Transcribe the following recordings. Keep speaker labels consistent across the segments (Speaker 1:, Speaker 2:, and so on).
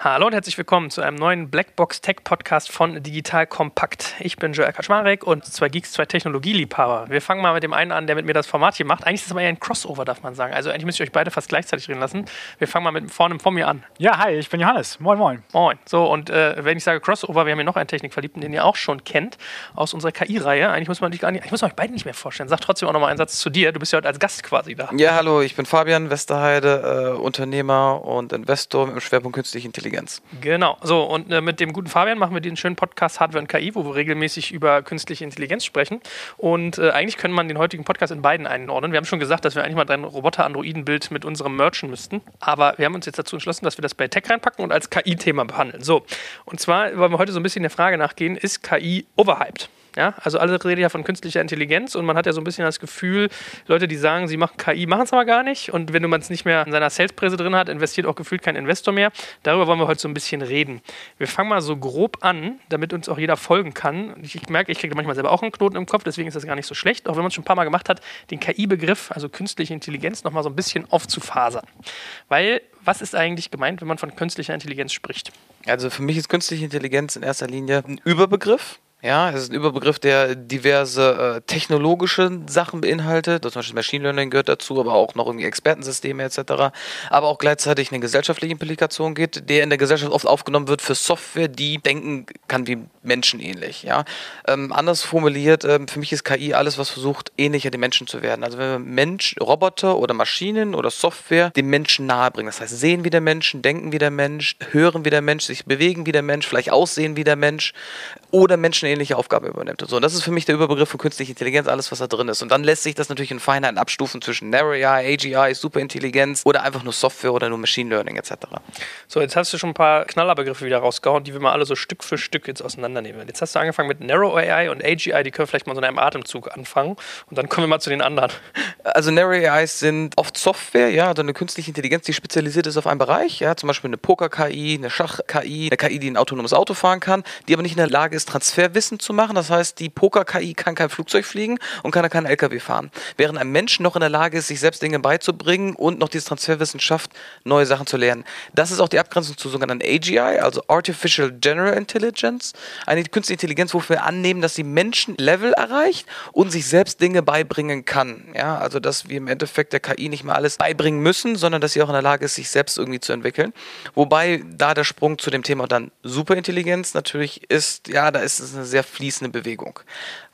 Speaker 1: Hallo und herzlich willkommen zu einem neuen Blackbox Tech Podcast von Digital Kompakt. Ich bin Joel Kaczmarek und zwei Geeks, zwei Technologieliebhaber. Wir fangen mal mit dem einen an, der mit mir das Format hier macht. Eigentlich ist es aber eher ein Crossover, darf man sagen. Also eigentlich müsst ihr euch beide fast gleichzeitig reden lassen. Wir fangen mal mit vorne von mir an.
Speaker 2: Ja, hi, ich bin Johannes. Moin, moin.
Speaker 1: Moin. So, und äh, wenn ich sage Crossover, wir haben hier noch einen Technikverliebten, den ihr auch schon kennt, aus unserer KI-Reihe. Eigentlich muss man dich gar nicht, ich muss euch beide nicht mehr vorstellen. Sag trotzdem auch noch mal einen Satz zu dir. Du bist ja heute als Gast quasi da.
Speaker 3: Ja, hallo, ich bin Fabian Westerheide, äh, Unternehmer und Investor mit dem Schwerpunkt Künstliche Intelligenz.
Speaker 1: Genau. So, und äh, mit dem guten Fabian machen wir den schönen Podcast Hardware und KI, wo wir regelmäßig über künstliche Intelligenz sprechen. Und äh, eigentlich könnte man den heutigen Podcast in beiden einordnen. Wir haben schon gesagt, dass wir eigentlich mal dein Roboter-Androiden-Bild mit unserem merchen müssten. Aber wir haben uns jetzt dazu entschlossen, dass wir das bei Tech reinpacken und als KI-Thema behandeln. So, und zwar wollen wir heute so ein bisschen der Frage nachgehen, ist KI overhyped? Ja, also alle reden ja von künstlicher Intelligenz und man hat ja so ein bisschen das Gefühl, Leute, die sagen, sie machen KI, machen es aber gar nicht. Und wenn man es nicht mehr in seiner Sales-Präse drin hat, investiert auch gefühlt kein Investor mehr. Darüber wollen wir heute so ein bisschen reden. Wir fangen mal so grob an, damit uns auch jeder folgen kann. Ich, ich merke, ich kriege manchmal selber auch einen Knoten im Kopf, deswegen ist das gar nicht so schlecht, auch wenn man es schon ein paar Mal gemacht hat, den KI-Begriff, also künstliche Intelligenz, nochmal so ein bisschen aufzufasern. Weil, was ist eigentlich gemeint, wenn man von künstlicher Intelligenz spricht?
Speaker 3: Also für mich ist künstliche Intelligenz in erster Linie ein Überbegriff ja, es ist ein Überbegriff, der diverse äh, technologische Sachen beinhaltet. Zum Beispiel Machine Learning gehört dazu, aber auch noch irgendwie Expertensysteme etc. Aber auch gleichzeitig eine gesellschaftliche Implikation geht, der in der Gesellschaft oft aufgenommen wird für Software, die denken kann wie Menschen ähnlich. Ja? Ähm, anders formuliert, ähm, für mich ist KI alles, was versucht, ähnlicher den Menschen zu werden. Also wenn wir Mensch, Roboter oder Maschinen oder Software dem Menschen nahebringen, das heißt sehen wie der Mensch, denken wie der Mensch, hören wie der Mensch, sich bewegen wie der Mensch, vielleicht aussehen wie der Mensch oder Menschen ähnliche Aufgaben übernimmt. Und so, und das ist für mich der Überbegriff von künstlicher Intelligenz, alles, was da drin ist. Und dann lässt sich das natürlich in Feinheiten abstufen zwischen Narrow AI, AGI, Superintelligenz oder einfach nur Software oder nur Machine Learning etc.
Speaker 1: So, jetzt hast du schon ein paar Knallerbegriffe wieder rausgehauen, die wir mal alle so Stück für Stück jetzt auseinandernehmen. Jetzt hast du angefangen mit Narrow AI und AGI, die können vielleicht mal so in einem Atemzug anfangen. Und dann kommen wir mal zu den anderen.
Speaker 3: Also Narrow AIs sind oft Software, ja, also eine künstliche Intelligenz, die spezialisiert ist auf einen Bereich, ja, zum Beispiel eine Poker-KI, eine Schach-KI, eine KI, die ein autonomes Auto fahren kann, die aber nicht in der Lage ist, Transferwissen zu machen. Das heißt, die Poker-KI kann kein Flugzeug fliegen und kann keinen LKW fahren. Während ein Mensch noch in der Lage ist, sich selbst Dinge beizubringen und noch dieses Transferwissen schafft, neue Sachen zu lernen. Das ist auch die Abgrenzung zu sogenannten AGI, also Artificial General Intelligence. Eine künstliche Intelligenz, wofür wir annehmen, dass sie Menschenlevel erreicht und sich selbst Dinge beibringen kann. Ja, also dass wir im Endeffekt der KI nicht mal alles beibringen müssen, sondern dass sie auch in der Lage ist, sich selbst irgendwie zu entwickeln. Wobei da der Sprung zu dem Thema dann Superintelligenz natürlich ist, ja, da ist es eine sehr fließende Bewegung.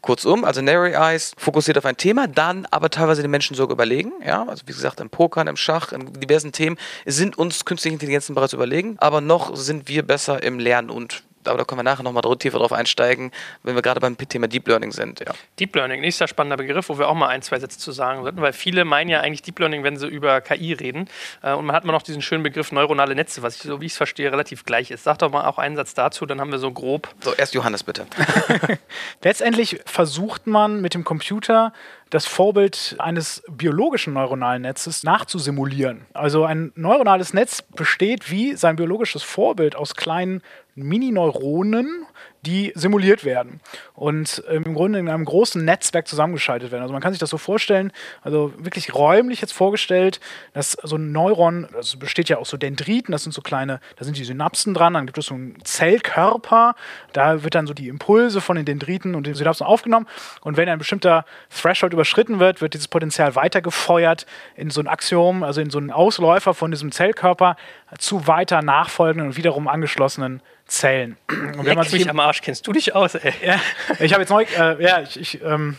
Speaker 3: Kurzum, also Narrow Eyes fokussiert auf ein Thema, dann aber teilweise den Menschen sogar überlegen. Ja, also wie gesagt, im Pokern, im Schach, in diversen Themen sind uns künstliche Intelligenzen bereits überlegen, aber noch sind wir besser im Lernen und aber da können wir nachher nochmal tiefer drauf einsteigen, wenn wir gerade beim Thema Deep Learning sind. Ja.
Speaker 1: Deep Learning, nächster spannender Begriff, wo wir auch mal ein, zwei Sätze zu sagen sollten, weil viele meinen ja eigentlich Deep Learning, wenn sie über KI reden. Äh, und man hat immer noch diesen schönen Begriff neuronale Netze, was ich, so wie ich es verstehe, relativ gleich ist. Sag doch mal auch einen Satz dazu, dann haben wir so grob.
Speaker 3: So, erst Johannes bitte.
Speaker 2: Letztendlich versucht man mit dem Computer das Vorbild eines biologischen neuronalen Netzes nachzusimulieren. Also ein neuronales Netz besteht wie sein biologisches Vorbild aus kleinen Mini-Neuronen, die simuliert werden und ähm, im Grunde in einem großen Netzwerk zusammengeschaltet werden. Also man kann sich das so vorstellen, also wirklich räumlich jetzt vorgestellt, dass so ein Neuron, das besteht ja aus so Dendriten, das sind so kleine, da sind die Synapsen dran, dann gibt es so einen Zellkörper, da wird dann so die Impulse von den Dendriten und den Synapsen aufgenommen und wenn ein bestimmter Threshold überschritten wird, wird dieses Potenzial weitergefeuert in so ein Axiom, also in so einen Ausläufer von diesem Zellkörper zu weiter nachfolgenden und wiederum angeschlossenen Zellen.
Speaker 1: Und wenn man sich am Arsch, kennst du dich aus, ey.
Speaker 2: Ja, ich habe jetzt neu, äh, ja, ich, ich ähm,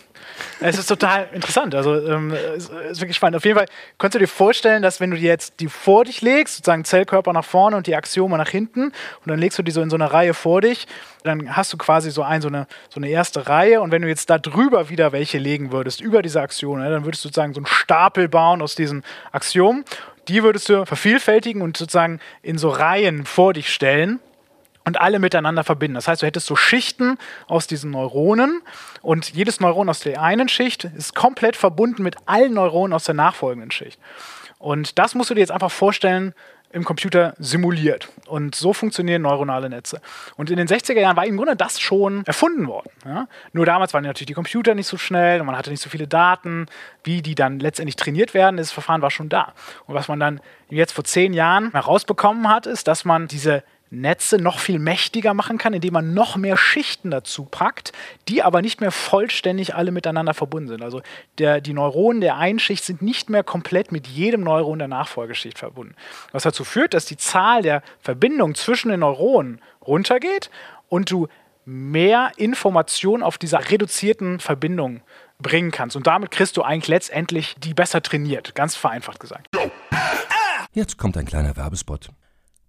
Speaker 2: es ist total interessant. Also ähm, es ist wirklich spannend. Auf jeden Fall könntest du dir vorstellen, dass wenn du die jetzt die vor dich legst, sozusagen Zellkörper nach vorne und die Axiome nach hinten, und dann legst du die so in so eine Reihe vor dich, dann hast du quasi so, ein, so, eine, so eine erste Reihe. Und wenn du jetzt da drüber wieder welche legen würdest, über diese Axiome, dann würdest du sozusagen so einen Stapel bauen aus diesen Axiomen. Die würdest du vervielfältigen und sozusagen in so Reihen vor dich stellen und alle miteinander verbinden. Das heißt, du hättest so Schichten aus diesen Neuronen und jedes Neuron aus der einen Schicht ist komplett verbunden mit allen Neuronen aus der nachfolgenden Schicht. Und das musst du dir jetzt einfach vorstellen, im Computer simuliert. Und so funktionieren neuronale Netze. Und in den 60er Jahren war im Grunde das schon erfunden worden. Ja? Nur damals waren natürlich die Computer nicht so schnell und man hatte nicht so viele Daten, wie die dann letztendlich trainiert werden. Das Verfahren war schon da. Und was man dann jetzt vor zehn Jahren herausbekommen hat, ist, dass man diese Netze noch viel mächtiger machen kann, indem man noch mehr Schichten dazu packt, die aber nicht mehr vollständig alle miteinander verbunden sind. Also der, die Neuronen der einen Schicht sind nicht mehr komplett mit jedem Neuron der Nachfolgeschicht verbunden. Was dazu führt, dass die Zahl der Verbindungen zwischen den Neuronen runtergeht und du mehr Information auf dieser reduzierten Verbindung bringen kannst. Und damit kriegst du eigentlich letztendlich die besser trainiert, ganz vereinfacht gesagt.
Speaker 4: Jetzt kommt ein kleiner Werbespot.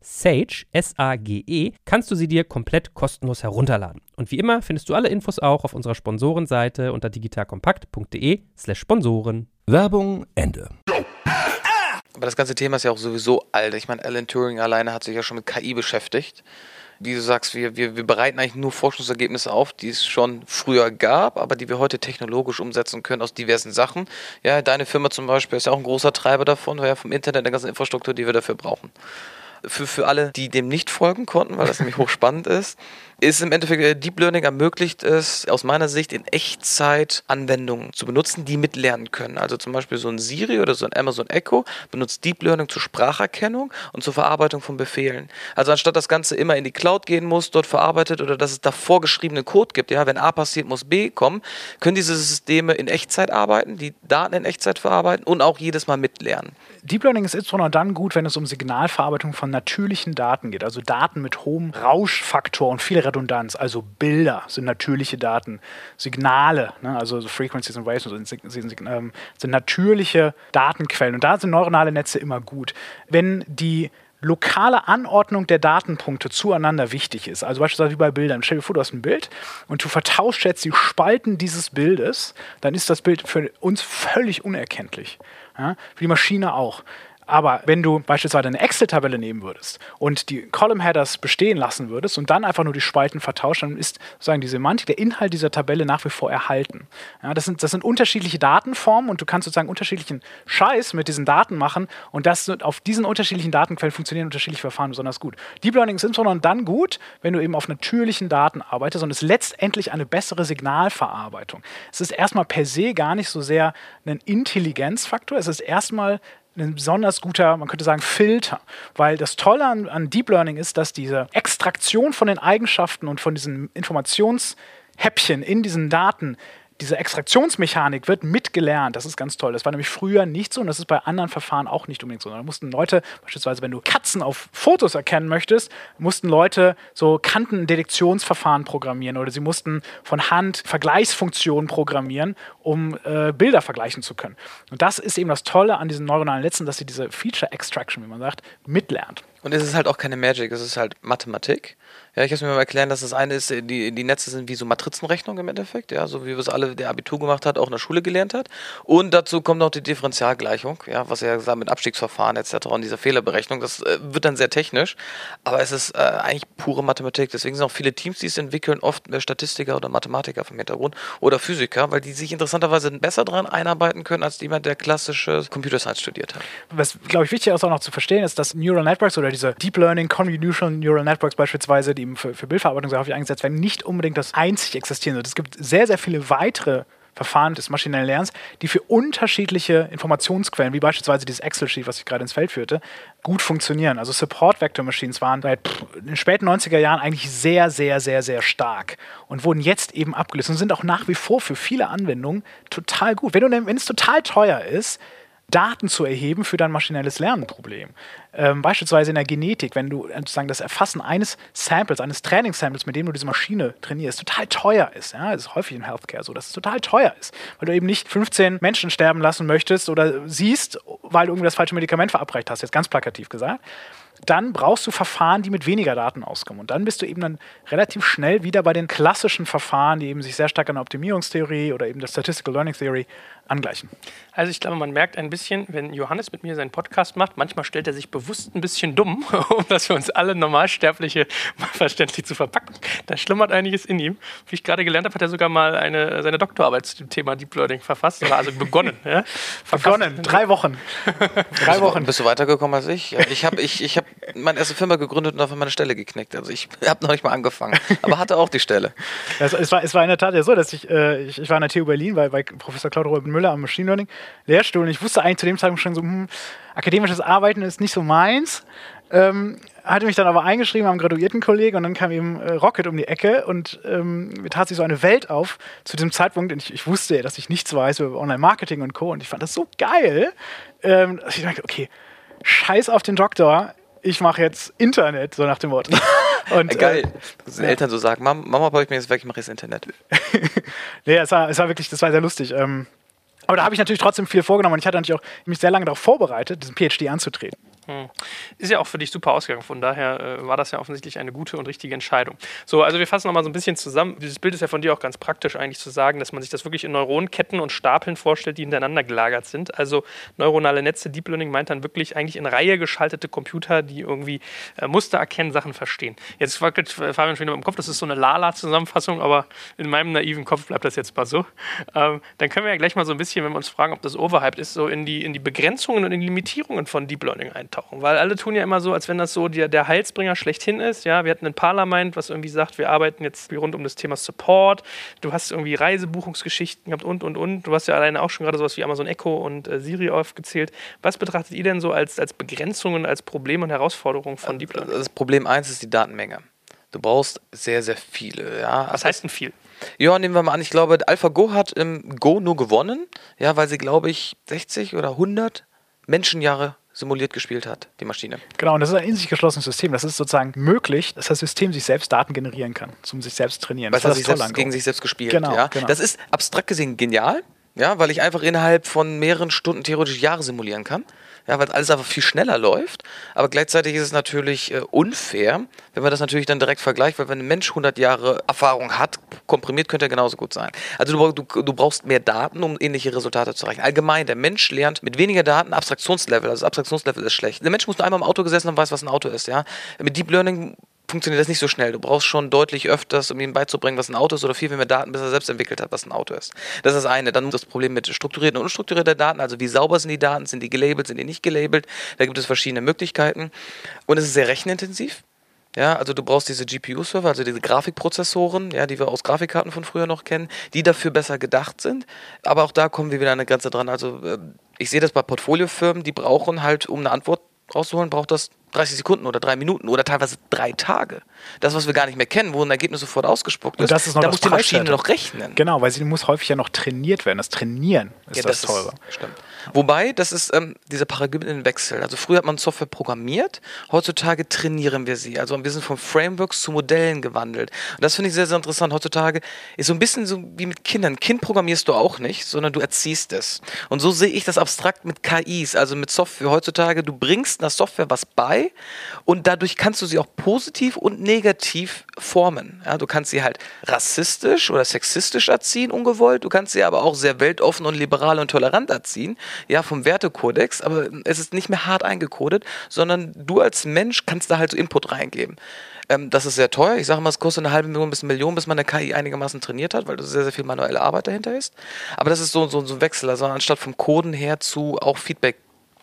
Speaker 4: Sage, S-A-G-E, kannst du sie dir komplett kostenlos herunterladen. Und wie immer findest du alle Infos auch auf unserer Sponsorenseite unter digitalkompakt.de slash Sponsoren. Werbung Ende.
Speaker 3: Aber das ganze Thema ist ja auch sowieso alt. Ich meine, Alan Turing alleine hat sich ja schon mit KI beschäftigt. Wie du sagst, wir, wir, wir bereiten eigentlich nur Forschungsergebnisse auf, die es schon früher gab, aber die wir heute technologisch umsetzen können aus diversen Sachen. Ja, deine Firma zum Beispiel ist ja auch ein großer Treiber davon, weil ja vom Internet der ganzen Infrastruktur, die wir dafür brauchen für, für alle, die dem nicht folgen konnten, weil das nämlich hochspannend ist, ist im Endeffekt äh, Deep Learning ermöglicht es aus meiner Sicht in Echtzeit Anwendungen zu benutzen, die mitlernen können. Also zum Beispiel so ein Siri oder so ein Amazon Echo benutzt Deep Learning zur Spracherkennung und zur Verarbeitung von Befehlen. Also anstatt das Ganze immer in die Cloud gehen muss, dort verarbeitet oder dass es da vorgeschriebene Code gibt, ja, wenn A passiert, muss B kommen, können diese Systeme in Echtzeit arbeiten, die Daten in Echtzeit verarbeiten und auch jedes Mal mitlernen.
Speaker 2: Deep Learning ist insbesondere dann gut, wenn es um Signalverarbeitung von natürlichen Daten geht, also Daten mit hohem Rauschfaktor und viel Redundanz, also Bilder sind natürliche Daten, Signale, ne, also so Frequencies und Waves sind, sind, ähm, sind natürliche Datenquellen und da sind neuronale Netze immer gut. Wenn die lokale Anordnung der Datenpunkte zueinander wichtig ist. Also beispielsweise wie bei Bildern. Stell dir vor, du hast ein Bild und du vertauschst jetzt die Spalten dieses Bildes, dann ist das Bild für uns völlig unerkenntlich. Ja? Für die Maschine auch. Aber wenn du beispielsweise eine Excel-Tabelle nehmen würdest und die Column-Headers bestehen lassen würdest und dann einfach nur die Spalten vertauscht, dann ist sozusagen die Semantik, der Inhalt dieser Tabelle nach wie vor erhalten. Ja, das, sind, das sind unterschiedliche Datenformen und du kannst sozusagen unterschiedlichen Scheiß mit diesen Daten machen und das auf diesen unterschiedlichen Datenquellen funktionieren unterschiedliche Verfahren besonders gut. Deep Learning ist insbesondere dann gut, wenn du eben auf natürlichen Daten arbeitest und es ist letztendlich eine bessere Signalverarbeitung. Es ist erstmal per se gar nicht so sehr ein Intelligenzfaktor, es ist erstmal ein besonders guter, man könnte sagen, Filter. Weil das Tolle an, an Deep Learning ist, dass diese Extraktion von den Eigenschaften und von diesen Informationshäppchen in diesen Daten diese Extraktionsmechanik wird mitgelernt. Das ist ganz toll. Das war nämlich früher nicht so und das ist bei anderen Verfahren auch nicht unbedingt so. Da mussten Leute, beispielsweise, wenn du Katzen auf Fotos erkennen möchtest, mussten Leute so Kantendetektionsverfahren programmieren oder sie mussten von Hand Vergleichsfunktionen programmieren, um äh, Bilder vergleichen zu können. Und das ist eben das Tolle an diesen neuronalen Netzen, dass sie diese Feature Extraction, wie man sagt, mitlernt.
Speaker 3: Und es ist halt auch keine Magic, es ist halt Mathematik. Ja, ich muss mir mal erklären, dass das eine ist, die, die Netze sind wie so Matrizenrechnung im Endeffekt, ja, so wie wir es alle, der Abitur gemacht hat, auch in der Schule gelernt hat. Und dazu kommt noch die Differentialgleichung, ja, was er gesagt mit Abstiegsverfahren etc. und dieser Fehlerberechnung. Das äh, wird dann sehr technisch, aber es ist äh, eigentlich pure Mathematik. Deswegen sind auch viele Teams, die es entwickeln, oft äh, Statistiker oder Mathematiker vom Hintergrund oder Physiker, weil die sich interessanterweise besser daran einarbeiten können, als jemand, der klassische Computer Science studiert hat.
Speaker 2: Was, glaube ich, wichtig ist auch noch zu verstehen, ist, dass Neural Networks oder diese Deep Learning Convolutional Neural Networks beispielsweise, die für, für Bildverarbeitung sehr häufig eingesetzt werden, nicht unbedingt das einzig existierende. Es gibt sehr, sehr viele weitere Verfahren des maschinellen Lernens, die für unterschiedliche Informationsquellen, wie beispielsweise dieses Excel-Sheet, was ich gerade ins Feld führte, gut funktionieren. Also Support-Vector-Machines waren seit in den späten 90er Jahren eigentlich sehr, sehr, sehr, sehr stark und wurden jetzt eben abgelöst und sind auch nach wie vor für viele Anwendungen total gut. Wenn, du, wenn es total teuer ist, Daten zu erheben für dein maschinelles Lernenproblem. Ähm, beispielsweise in der Genetik, wenn du sozusagen das Erfassen eines Samples, eines Trainingssamples, mit dem du diese Maschine trainierst, total teuer ist. Ja? Das ist häufig in Healthcare so, dass es total teuer ist, weil du eben nicht 15 Menschen sterben lassen möchtest oder siehst, weil du irgendwie das falsche Medikament verabreicht hast, jetzt ganz plakativ gesagt dann brauchst du Verfahren, die mit weniger Daten auskommen. Und dann bist du eben dann relativ schnell wieder bei den klassischen Verfahren, die eben sich sehr stark an der Optimierungstheorie oder eben der Statistical Learning Theory angleichen.
Speaker 1: Also ich glaube, man merkt ein bisschen, wenn Johannes mit mir seinen Podcast macht, manchmal stellt er sich bewusst ein bisschen dumm, um das für uns alle Normalsterbliche verständlich zu verpacken. Da schlummert einiges in ihm. Wie ich gerade gelernt habe, hat er sogar mal eine, seine Doktorarbeit zu dem Thema Deep Learning verfasst, oder also begonnen. Ja?
Speaker 2: Begonnen, drei Wochen.
Speaker 3: drei Wochen. Bist du weitergekommen als ich? Ja, ich habe ich, ich hab meine erste Firma gegründet und auf meine Stelle geknickt. Also ich habe noch nicht mal angefangen, aber hatte auch die Stelle.
Speaker 2: Es, es, war, es war in der Tat ja so, dass ich, äh, ich, ich war an der TU Berlin, weil bei Professor Claude Robin Müller am Machine Learning Lehrstuhl und ich wusste eigentlich zu dem Zeitpunkt schon so, hm, akademisches Arbeiten ist nicht so meins. Ähm, hatte mich dann aber eingeschrieben am Graduiertenkolleg und dann kam eben äh, Rocket um die Ecke und ähm, mir tat sich so eine Welt auf zu diesem Zeitpunkt. Und ich, ich wusste ja, dass ich nichts weiß über Online-Marketing und Co. Und ich fand das so geil, ähm, dass ich dachte, okay, scheiß auf den Doktor, ich mache jetzt Internet, so nach dem Wort.
Speaker 3: Und, äh, Geil. Dass ja. Eltern so sagen, Mama, Mama brauche ich mir jetzt weg, ich mache jetzt Internet.
Speaker 2: nee, es war, es war wirklich, das war sehr lustig. Ähm, aber da habe ich natürlich trotzdem viel vorgenommen und ich hatte natürlich auch mich sehr lange darauf vorbereitet, diesen PhD anzutreten.
Speaker 1: Hm. Ist ja auch für dich super ausgegangen. Von daher äh, war das ja offensichtlich eine gute und richtige Entscheidung. So, also wir fassen nochmal so ein bisschen zusammen. Dieses Bild ist ja von dir auch ganz praktisch eigentlich zu sagen, dass man sich das wirklich in Neuronenketten und Stapeln vorstellt, die hintereinander gelagert sind. Also neuronale Netze, Deep Learning meint dann wirklich eigentlich in Reihe geschaltete Computer, die irgendwie äh, Muster erkennen, Sachen verstehen. Jetzt wackelt Fabian schon wieder im Kopf, das ist so eine Lala-Zusammenfassung, aber in meinem naiven Kopf bleibt das jetzt mal so. Ähm, dann können wir ja gleich mal so ein bisschen, wenn wir uns fragen, ob das overhyped ist, so in die, in die Begrenzungen und in die Limitierungen von Deep Learning eintauchen eintauchen, weil alle tun ja immer so, als wenn das so der, der Heilsbringer schlechthin ist. Ja, wir hatten ein Parlament, was irgendwie sagt, wir arbeiten jetzt rund um das Thema Support. Du hast irgendwie Reisebuchungsgeschichten gehabt und und und. Du hast ja alleine auch schon gerade sowas wie Amazon Echo und äh, Siri aufgezählt. Was betrachtet ihr denn so als, als Begrenzungen, als Probleme und Herausforderungen von Deep Learning?
Speaker 3: Das Problem eins ist die Datenmenge. Du brauchst sehr, sehr viele. Ja.
Speaker 1: Was heißt denn viel?
Speaker 3: Ja, nehmen wir mal an, ich glaube, AlphaGo hat im Go nur gewonnen, ja, weil sie, glaube ich, 60 oder 100 Menschenjahre simuliert gespielt hat, die Maschine.
Speaker 2: Genau, und das ist ein in sich geschlossenes System. Das ist sozusagen möglich, dass das System sich selbst Daten generieren kann, zum sich selbst trainieren.
Speaker 3: Weil das hat sich selbst gegen sich selbst gespielt. Genau, ja? genau. Das ist abstrakt gesehen genial, ja, weil ich einfach innerhalb von mehreren Stunden theoretisch Jahre simulieren kann ja, weil alles einfach viel schneller läuft. Aber gleichzeitig ist es natürlich äh, unfair, wenn man das natürlich dann direkt vergleicht, weil wenn ein Mensch 100 Jahre Erfahrung hat, komprimiert könnte er genauso gut sein. Also du, du, du brauchst mehr Daten, um ähnliche Resultate zu erreichen. Allgemein, der Mensch lernt mit weniger Daten Abstraktionslevel. Also das Abstraktionslevel ist schlecht. Der Mensch muss nur einmal im Auto gesessen und weiß, was ein Auto ist. Ja? Mit Deep Learning funktioniert das nicht so schnell. Du brauchst schon deutlich öfters, um ihm beizubringen, was ein Auto ist, oder viel, viel mehr Daten, bis er selbst entwickelt hat, was ein Auto ist. Das ist das eine. Dann das Problem mit strukturierten und unstrukturierten Daten, also wie sauber sind die Daten, sind die gelabelt, sind die nicht gelabelt. Da gibt es verschiedene Möglichkeiten. Und es ist sehr rechenintensiv. Ja, also du brauchst diese GPU-Server, also diese Grafikprozessoren, ja, die wir aus Grafikkarten von früher noch kennen, die dafür besser gedacht sind. Aber auch da kommen wir wieder an eine Grenze dran. Also äh, ich sehe das bei Portfoliofirmen, die brauchen halt, um eine Antwort rauszuholen, braucht das 30 Sekunden oder drei Minuten oder teilweise drei Tage. Das, was wir gar nicht mehr kennen, wo ein Ergebnis sofort ausgespuckt ist,
Speaker 2: das ist noch
Speaker 3: da muss die Maschine noch rechnen.
Speaker 2: Genau, weil sie muss häufig ja noch trainiert werden. Das Trainieren ist ja, das, das teure.
Speaker 3: stimmt. Wobei, das ist ähm, dieser Paradigmenwechsel. Also früher hat man Software programmiert, heutzutage trainieren wir sie. Also wir sind von Frameworks zu Modellen gewandelt. Und das finde ich sehr, sehr interessant. Heutzutage ist so ein bisschen so wie mit Kindern. Kind programmierst du auch nicht, sondern du erziehst es. Und so sehe ich das abstrakt mit KIs, also mit Software. Heutzutage, du bringst einer Software was bei und dadurch kannst du sie auch positiv und negativ formen. Ja, du kannst sie halt rassistisch oder sexistisch erziehen, ungewollt. Du kannst sie aber auch sehr weltoffen und liberal und tolerant erziehen ja, vom Wertekodex, aber es ist nicht mehr hart eingekodet, sondern du als Mensch kannst da halt so Input reingeben. Ähm, das ist sehr teuer. Ich sage mal, es kostet eine halbe Million bis eine Million, bis man eine KI einigermaßen trainiert hat, weil da sehr, sehr viel manuelle Arbeit dahinter ist. Aber das ist so, so, so ein Wechsel, also anstatt vom Coden her zu auch Feedback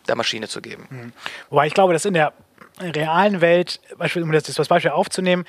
Speaker 3: der Maschine zu geben. Mhm.
Speaker 2: Wobei ich glaube, dass in der realen Welt, um das Beispiel aufzunehmen,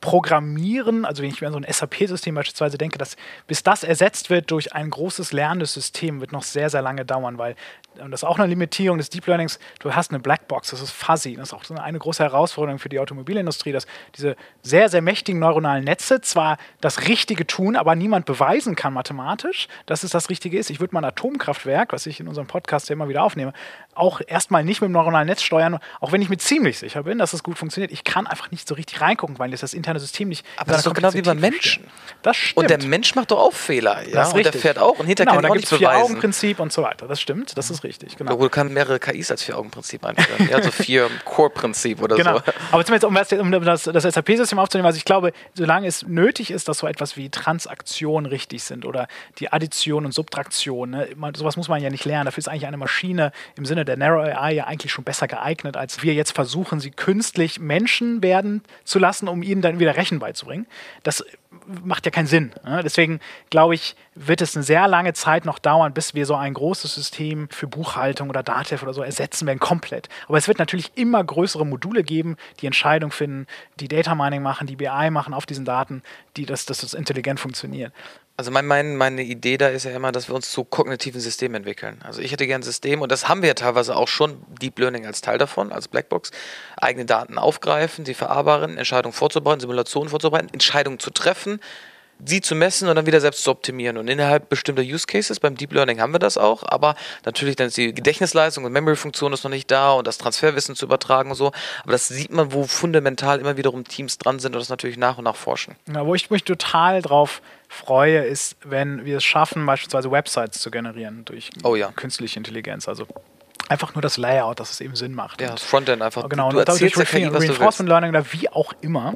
Speaker 2: Programmieren, also wenn ich mir an so ein SAP-System beispielsweise denke, dass bis das ersetzt wird durch ein großes lernendes System, wird noch sehr, sehr lange dauern, weil und das ist auch eine Limitierung des Deep Learnings, du hast eine Blackbox, das ist fuzzy. Das ist auch eine große Herausforderung für die Automobilindustrie, dass diese sehr, sehr mächtigen neuronalen Netze zwar das Richtige tun, aber niemand beweisen kann mathematisch, dass es das Richtige ist. Ich würde mal ein Atomkraftwerk, was ich in unserem Podcast ja immer wieder aufnehme, auch erstmal nicht mit dem neuronalen Netz steuern, auch wenn ich mir ziemlich sicher bin, dass es gut funktioniert. Ich kann einfach nicht so richtig reingucken, weil das interne System nicht.
Speaker 3: Aber das ist doch genau wie beim Menschen.
Speaker 2: Das stimmt.
Speaker 3: Und der Mensch macht doch auch Fehler. Ja?
Speaker 2: Das ist
Speaker 3: und der fährt auch und hinterher
Speaker 2: genau,
Speaker 3: kann ich auch nicht beweisen.
Speaker 2: Vier-Augen-Prinzip und so weiter. Das stimmt, das ist richtig. Genau.
Speaker 3: Obwohl, du kannst mehrere KIs als Vier-Augen-Prinzip einführen. ja, so vier Core-Prinzip oder
Speaker 2: Genau.
Speaker 3: so.
Speaker 2: Aber zumindest, um das, um das, das SAP-System aufzunehmen, also ich glaube, solange es nötig ist, dass so etwas wie Transaktionen richtig sind oder die Addition und Subtraktion, ne, sowas muss man ja nicht lernen. Dafür ist eigentlich eine Maschine im Sinne der Narrow AI ja eigentlich schon besser geeignet, als wir jetzt versuchen, sie künstlich Menschen werden zu lassen, um ihnen dann wieder Rechen beizubringen. Das macht ja keinen Sinn. Ne? Deswegen glaube ich, wird es eine sehr lange Zeit noch dauern, bis wir so ein großes System für Buchhaltung oder Datev oder so ersetzen werden, komplett. Aber es wird natürlich immer größere Module geben, die Entscheidungen finden, die Data Mining machen, die BI machen auf diesen Daten, die das, dass das intelligent funktioniert.
Speaker 3: Also mein, mein, meine Idee da ist ja immer, dass wir uns zu kognitiven Systemen entwickeln. Also ich hätte gern ein System, und das haben wir ja teilweise auch schon, Deep Learning als Teil davon, als Blackbox, eigene Daten aufgreifen, sie verarbeiten, Entscheidungen vorzubereiten, Simulationen vorzubereiten, Entscheidungen zu treffen, sie zu messen und dann wieder selbst zu optimieren. Und innerhalb bestimmter Use Cases, beim Deep Learning haben wir das auch, aber natürlich dann ist die Gedächtnisleistung und Memory-Funktion ist noch nicht da und das Transferwissen zu übertragen und so. Aber das sieht man, wo fundamental immer wiederum Teams dran sind und das natürlich nach und nach forschen.
Speaker 2: Ja, wo ich mich total drauf freue, ist, wenn wir es schaffen, beispielsweise Websites zu generieren durch
Speaker 3: Oh ja.
Speaker 2: künstliche Intelligenz. Also einfach nur das Layout, dass es eben Sinn macht.
Speaker 3: Ja, das Frontend einfach.
Speaker 2: genau,
Speaker 3: du
Speaker 2: und dadurch Refi-
Speaker 3: du
Speaker 2: Reinforcement. Learning oder wie auch immer.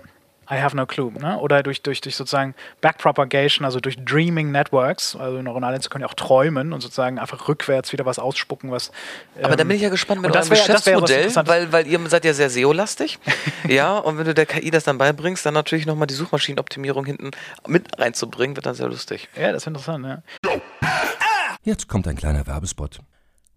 Speaker 2: I have no clue. Ne? Oder durch, durch, durch sozusagen Backpropagation, also durch Dreaming Networks. Also neuronale Netze können ja auch träumen und sozusagen einfach rückwärts wieder was ausspucken, was.
Speaker 3: Aber da
Speaker 2: ähm,
Speaker 3: bin ich ja gespannt mit eurem Geschäftsmodell, weil, weil ihr seid ja sehr SEO-lastig. ja, und wenn du der KI das dann beibringst, dann natürlich nochmal die Suchmaschinenoptimierung hinten mit reinzubringen, wird dann sehr lustig.
Speaker 2: Ja, das ist interessant, ja.
Speaker 4: Jetzt kommt ein kleiner Werbespot.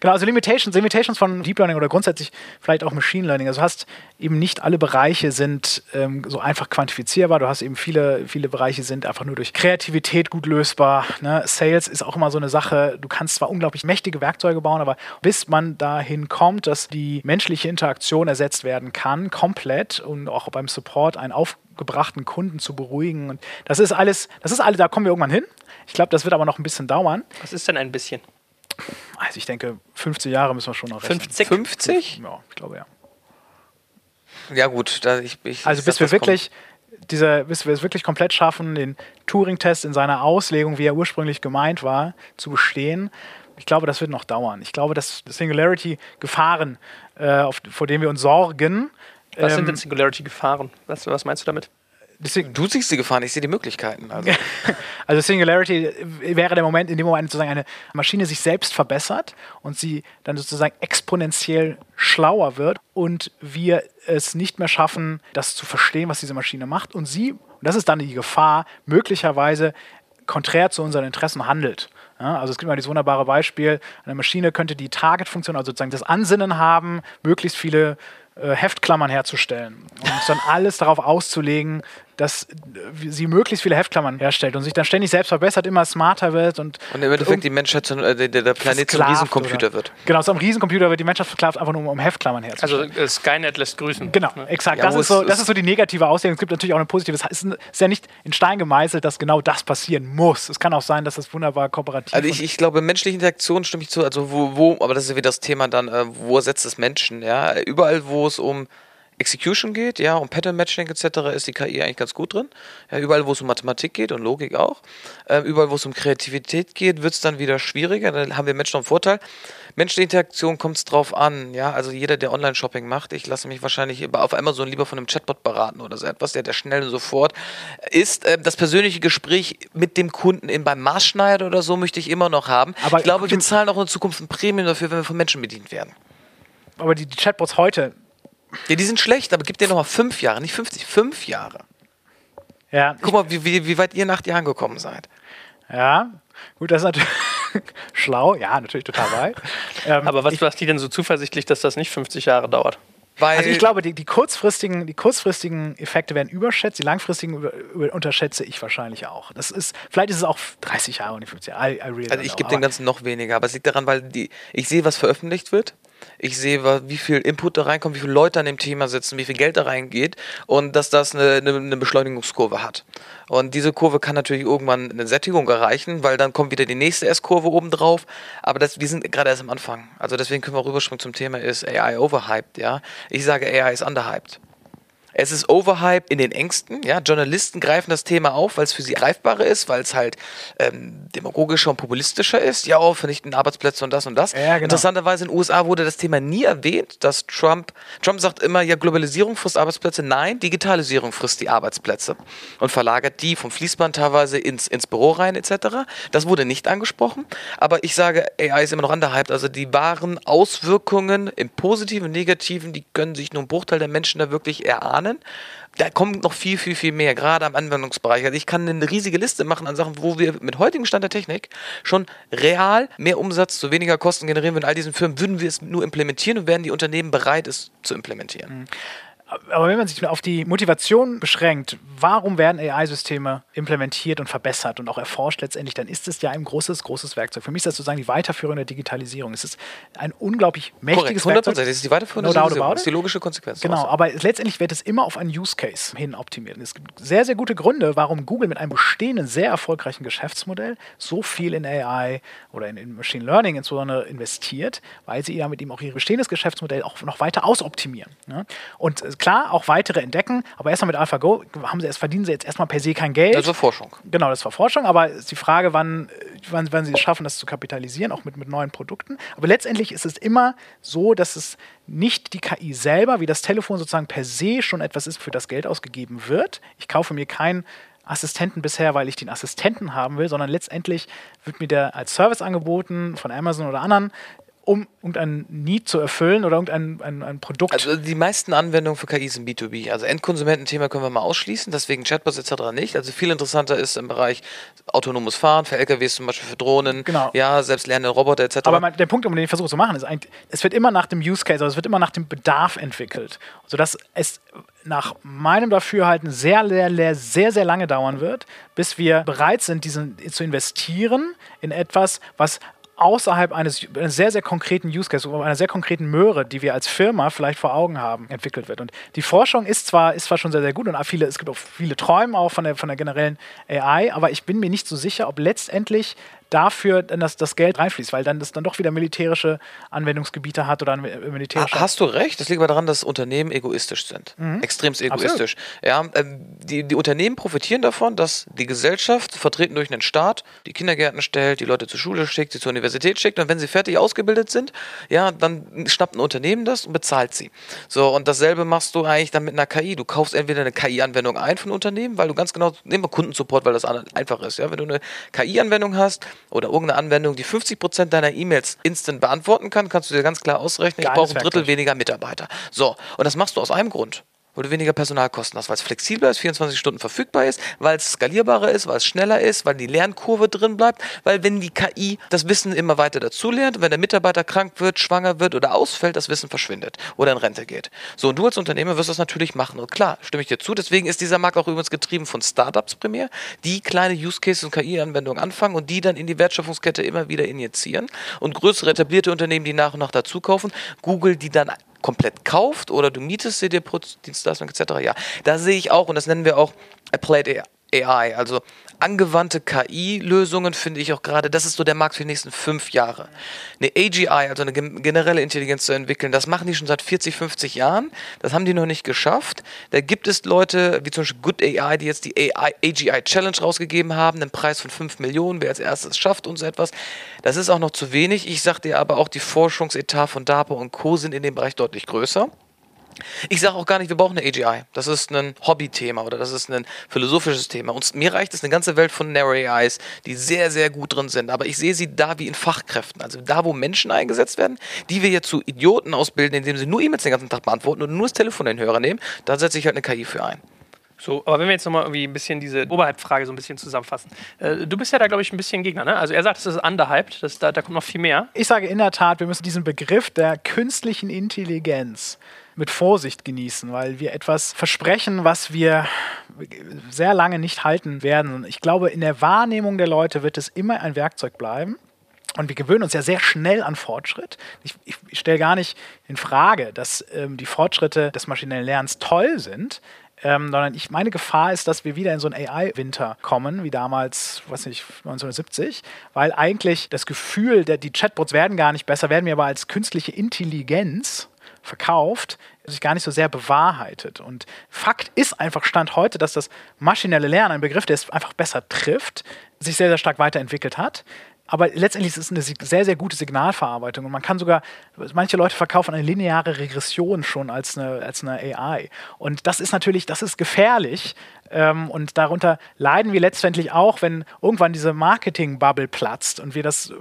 Speaker 2: Genau, also Limitations, Limitations von Deep Learning oder grundsätzlich vielleicht auch Machine Learning. Also du hast eben nicht alle Bereiche sind ähm, so einfach quantifizierbar. Du hast eben viele, viele Bereiche sind einfach nur durch Kreativität gut lösbar. Ne? Sales ist auch immer so eine Sache. Du kannst zwar unglaublich mächtige Werkzeuge bauen, aber bis man dahin kommt, dass die menschliche Interaktion ersetzt werden kann, komplett und auch beim Support einen aufgebrachten Kunden zu beruhigen. Und das ist alles, das ist alles, da kommen wir irgendwann hin. Ich glaube, das wird aber noch ein bisschen dauern.
Speaker 1: Was ist denn ein bisschen?
Speaker 2: Also ich denke, 50 Jahre müssen wir schon noch rechnen.
Speaker 1: 50?
Speaker 3: 50?
Speaker 2: Ja, ich glaube ja.
Speaker 3: Ja gut, da ich, ich
Speaker 2: Also bis wir wirklich diese, bis wir es wirklich komplett schaffen, den Turing-Test in seiner Auslegung, wie er ursprünglich gemeint war, zu bestehen. Ich glaube, das wird noch dauern. Ich glaube, dass Singularity-Gefahren, äh, vor denen wir uns sorgen,
Speaker 1: Was sind
Speaker 2: ähm,
Speaker 1: denn Singularity-Gefahren? Was, was meinst du damit?
Speaker 2: Deswegen.
Speaker 3: Du siehst die Gefahren, ich sehe die Möglichkeiten. Also.
Speaker 2: Also Singularity wäre der Moment, in dem Moment sozusagen eine Maschine sich selbst verbessert und sie dann sozusagen exponentiell schlauer wird und wir es nicht mehr schaffen, das zu verstehen, was diese Maschine macht und sie, und das ist dann die Gefahr, möglicherweise konträr zu unseren Interessen handelt. Ja, also es gibt mal dieses wunderbare Beispiel, eine Maschine könnte die Target-Funktion, also sozusagen das Ansinnen haben, möglichst viele äh, Heftklammern herzustellen und dann alles darauf auszulegen, dass äh, sie möglichst viele Heftklammern herstellt und sich dann ständig selbst verbessert, immer smarter wird und
Speaker 3: Und im Endeffekt die Menschheit, zum, äh, der, der Planet zum Riesencomputer
Speaker 2: oder-
Speaker 3: wird.
Speaker 2: Genau, so ein Riesencomputer wird die Menschheit versklavt, einfach nur um, um Heftklammern herzustellen.
Speaker 1: Also äh, Skynet lässt grüßen.
Speaker 2: Genau,
Speaker 1: Ne?
Speaker 2: exakt.
Speaker 3: Ja,
Speaker 2: das, ist so, das ist so die negative Auslegung. Es gibt natürlich auch eine positive. Es ist, ist ja nicht in Stein gemeißelt, dass genau das passieren muss. Es kann auch sein, dass das wunderbar kooperativ
Speaker 3: Also ich, ich glaube, menschliche Interaktion stimme ich zu. Also wo, wo, aber das ist ja wieder das Thema dann, äh, wo setzt es Menschen, ja? Überall, wo es um Execution geht, ja, um Pattern Matching etc., ist die KI eigentlich ganz gut drin. Ja, überall, wo es um Mathematik geht und Logik auch. Äh, überall, wo es um Kreativität geht, wird es dann wieder schwieriger. Dann haben wir Menschen noch einen Vorteil. Menschliche Interaktion kommt es drauf an, ja. Also jeder, der Online-Shopping macht, ich lasse mich wahrscheinlich auf Amazon lieber von einem Chatbot beraten oder so etwas, der, der schnell und sofort ist. Äh, das persönliche Gespräch mit dem Kunden in, beim Maßschneider oder so möchte ich immer noch haben.
Speaker 2: Aber
Speaker 3: ich glaube, wir zahlen auch in Zukunft ein Premium dafür, wenn wir von Menschen bedient werden.
Speaker 2: aber die Chatbots heute,
Speaker 3: Ja, die sind schlecht, aber gib dir noch mal fünf Jahre, nicht 50, fünf Jahre.
Speaker 2: ja,
Speaker 3: Guck mal, wie, wie, wie weit ihr nach Jahren gekommen seid.
Speaker 2: ja, gut, das ist natürlich schlau, ja, natürlich total weit. Ähm,
Speaker 1: Aber was macht die denn so zuversichtlich, dass das nicht 50 Jahre dauert?
Speaker 3: Weil
Speaker 2: also ich glaube, die, die, kurzfristigen, die kurzfristigen Effekte werden überschätzt, die langfristigen über, über, unterschätze ich wahrscheinlich auch. Das ist, vielleicht ist es auch 30 Jahre und nicht 50 Jahre. I, I really
Speaker 3: Also ich gebe den
Speaker 2: Aber-
Speaker 3: ganzen noch weniger, aber es liegt daran, weil die, ich sehe, was veröffentlicht wird. Ich sehe, wie viel Input da reinkommt, wie viele Leute an dem Thema sitzen, wie viel Geld da reingeht und dass das eine, eine, eine Beschleunigungskurve hat. Und diese Kurve kann natürlich irgendwann eine Sättigung erreichen, weil dann kommt wieder die nächste S-Kurve oben drauf. Aber das, wir sind gerade erst am Anfang. Also deswegen können wir rüberspringen zum Thema, ist AI overhyped, ja. Ich sage, AI ist underhyped. Es ist overhyped in den Ängsten. Ja? Journalisten greifen das Thema auf, weil es für sie greifbarer ist, weil es halt ähm, demagogischer und populistischer ist. Ja, oh, vernichten Arbeitsplätze und das und das.
Speaker 2: Ja, genau.
Speaker 3: Interessanterweise in den USA wurde das Thema nie erwähnt, dass Trump, Trump sagt immer, ja, Globalisierung frisst Arbeitsplätze. Nein, Digitalisierung frisst die Arbeitsplätze und verlagert die vom Fließband teilweise ins, ins Büro rein etc. Das wurde nicht angesprochen. Aber ich sage, AI ist immer noch underhyped. Also die wahren Auswirkungen im Positiven und Negativen, die können sich nur ein Bruchteil der Menschen da wirklich erahnen. Da kommt noch viel, viel, viel mehr, gerade am Anwendungsbereich. Also ich kann eine riesige Liste machen an Sachen, wo wir mit heutigem Stand der Technik schon real mehr Umsatz zu weniger Kosten generieren würden. In all diesen Firmen würden wir es nur implementieren und wären die Unternehmen bereit, es zu implementieren.
Speaker 2: Aber wenn man sich auf die Motivation beschränkt, warum werden AI-Systeme implementiert und verbessert und auch erforscht letztendlich, dann ist es ja ein großes, großes Werkzeug. Für mich ist das sozusagen die Weiterführung der Digitalisierung. Es ist ein unglaublich
Speaker 3: Korrekt,
Speaker 2: mächtiges
Speaker 3: 100
Speaker 2: Werkzeug.
Speaker 3: Das ist die weiterführende
Speaker 2: No
Speaker 3: Digitalisierung.
Speaker 2: about
Speaker 3: Das ist die logische Konsequenz.
Speaker 2: Genau, aber letztendlich wird es immer auf einen Use Case hin optimiert. Es gibt sehr, sehr gute Gründe, warum Google mit einem bestehenden, sehr erfolgreichen Geschäftsmodell so viel in AI oder in, in Machine Learning insbesondere investiert, weil sie ja mit ihm auch ihr bestehendes Geschäftsmodell auch noch weiter ausoptimieren. Ne? Und äh, klar, auch weitere entdecken, aber erstmal mit AlphaGo haben sie erst, verdienen sie jetzt erstmal per se kein Geld.
Speaker 3: Das war Forschung.
Speaker 2: Genau, das war Forschung, aber ist die Frage, wann, wann, wann sie es schaffen, das zu kapitalisieren, auch mit, mit neuen Produkten. Aber letztendlich ist es immer so, dass es nicht die KI selber, wie das Telefon sozusagen per se schon etwas ist, für das Geld ausgegeben wird. Ich kaufe mir keinen Assistenten bisher, weil ich den Assistenten haben will, sondern letztendlich wird mir der als Service angeboten von Amazon oder anderen, um irgendein Need zu erfüllen oder irgendein ein, ein Produkt.
Speaker 3: Also die meisten Anwendungen für KI sind B2B. Also Endkonsumententhema können wir mal ausschließen, deswegen Chatbots etc. nicht. Also viel interessanter ist im Bereich autonomes Fahren, für LKWs zum Beispiel, für Drohnen,
Speaker 2: Genau.
Speaker 3: ja, selbstlernende Roboter etc.
Speaker 2: Aber mein, der Punkt, um den ich versuche zu machen, ist eigentlich, es wird immer nach dem Use Case, also es wird immer nach dem Bedarf entwickelt. Sodass es nach meinem Dafürhalten sehr, sehr, sehr, sehr, sehr lange dauern wird, bis wir bereit sind, diesen zu investieren in etwas, was außerhalb eines, eines sehr, sehr konkreten Use Case, einer sehr konkreten Möhre, die wir als Firma vielleicht vor Augen haben, entwickelt wird. Und die Forschung ist zwar, ist zwar schon sehr, sehr gut und viele, es gibt auch viele Träume auch von der, von der generellen AI, aber ich bin mir nicht so sicher, ob letztendlich dafür dann das, das Geld reinfließt, weil dann das dann doch wieder militärische Anwendungsgebiete hat oder ein militärische.
Speaker 3: Ha- Hast du recht? Das liegt aber daran, dass Unternehmen egoistisch sind. Extremst egoistisch. Ja, ähm, die, die Unternehmen profitieren davon, dass die Gesellschaft, vertreten durch einen Staat, die Kindergärten stellt, die Leute zur Schule schickt, sie zur Universität schickt und wenn sie fertig ausgebildet sind, ja, dann schnappt ein Unternehmen das und bezahlt sie. So, und dasselbe machst du eigentlich dann mit einer KI. Du kaufst entweder eine KI-Anwendung ein von Unternehmen, weil du ganz genau, nehmen wir Kundensupport, weil das einfach ist. Ja? Wenn du eine KI-Anwendung hast oder irgendeine Anwendung, die 50% deiner E-Mails instant beantworten kann, kannst du dir ganz klar ausrechnen, ich
Speaker 2: Geiles
Speaker 3: brauche ein Drittel weniger Mitarbeiter. So, und das machst du aus einem Grund. Weil du weniger Personalkosten hast, weil es flexibler ist, 24 Stunden verfügbar ist, weil es skalierbarer ist, weil es schneller ist, weil die Lernkurve drin bleibt, weil wenn die KI das Wissen immer weiter dazulernt, wenn der Mitarbeiter krank wird, schwanger wird oder ausfällt, das Wissen verschwindet oder in Rente geht. So, und du als Unternehmer wirst das natürlich machen. Und klar, stimme ich dir zu. Deswegen ist dieser Markt auch übrigens getrieben von Startups primär, die kleine Use Cases und KI-Anwendungen anfangen und die dann in die Wertschöpfungskette immer wieder injizieren. Und größere etablierte Unternehmen, die nach und nach dazu kaufen, Google, die dann komplett kauft oder du mietest sie dir Dienstleistung etc. Ja, da sehe ich auch, und das nennen wir auch Applied AI, also angewandte KI-Lösungen finde ich auch gerade, das ist so der Markt für die nächsten fünf Jahre. Eine AGI, also eine generelle Intelligenz zu entwickeln, das machen die schon seit 40, 50 Jahren. Das haben die noch nicht geschafft. Da gibt es Leute, wie zum Beispiel Good AI, die jetzt die AI, AGI Challenge rausgegeben haben, einen Preis von 5 Millionen, wer als erstes schafft und so etwas. Das ist auch noch zu wenig. Ich sage dir aber auch, die Forschungsetat von DARPA und Co. sind in dem Bereich deutlich größer. Ich sage auch gar nicht, wir brauchen eine AGI. Das ist ein Hobbythema oder das ist ein philosophisches Thema. Und mir reicht es eine ganze Welt von Narrow AIs, die sehr, sehr gut drin sind. Aber ich sehe sie da wie in Fachkräften. Also da, wo Menschen eingesetzt werden, die wir jetzt zu Idioten ausbilden, indem sie nur E-Mails den ganzen Tag beantworten und nur das Telefon in den Hörer nehmen, da setze ich halt eine KI für ein.
Speaker 1: So, aber wenn wir jetzt nochmal irgendwie ein bisschen diese Oberhalbfrage so ein bisschen zusammenfassen. Äh, du bist ja da, glaube ich, ein bisschen Gegner, ne? Also er sagt, es ist underhyped, das, da, da kommt noch viel mehr.
Speaker 2: Ich sage in der Tat, wir müssen diesen Begriff der künstlichen Intelligenz mit Vorsicht genießen, weil wir etwas versprechen, was wir sehr lange nicht halten werden. Ich glaube, in der Wahrnehmung der Leute wird es immer ein Werkzeug bleiben. Und wir gewöhnen uns ja sehr schnell an Fortschritt. Ich, ich, ich stelle gar nicht in Frage, dass ähm, die Fortschritte des maschinellen Lernens toll sind. Ähm, sondern ich, meine Gefahr ist, dass wir wieder in so einen AI-Winter kommen, wie damals, weiß nicht, 1970, weil eigentlich das Gefühl, der, die Chatbots werden gar nicht besser, werden wir aber als künstliche Intelligenz verkauft, sich gar nicht so sehr bewahrheitet. Und Fakt ist einfach Stand heute, dass das maschinelle Lernen, ein Begriff, der es einfach besser trifft, sich sehr, sehr stark weiterentwickelt hat. Aber letztendlich ist es eine sehr, sehr gute Signalverarbeitung. Und man kann sogar, manche Leute verkaufen eine lineare Regression schon als eine, als eine AI. Und das ist natürlich, das ist gefährlich. Ähm, und darunter leiden wir letztendlich auch, wenn irgendwann diese Marketing-Bubble platzt und wir das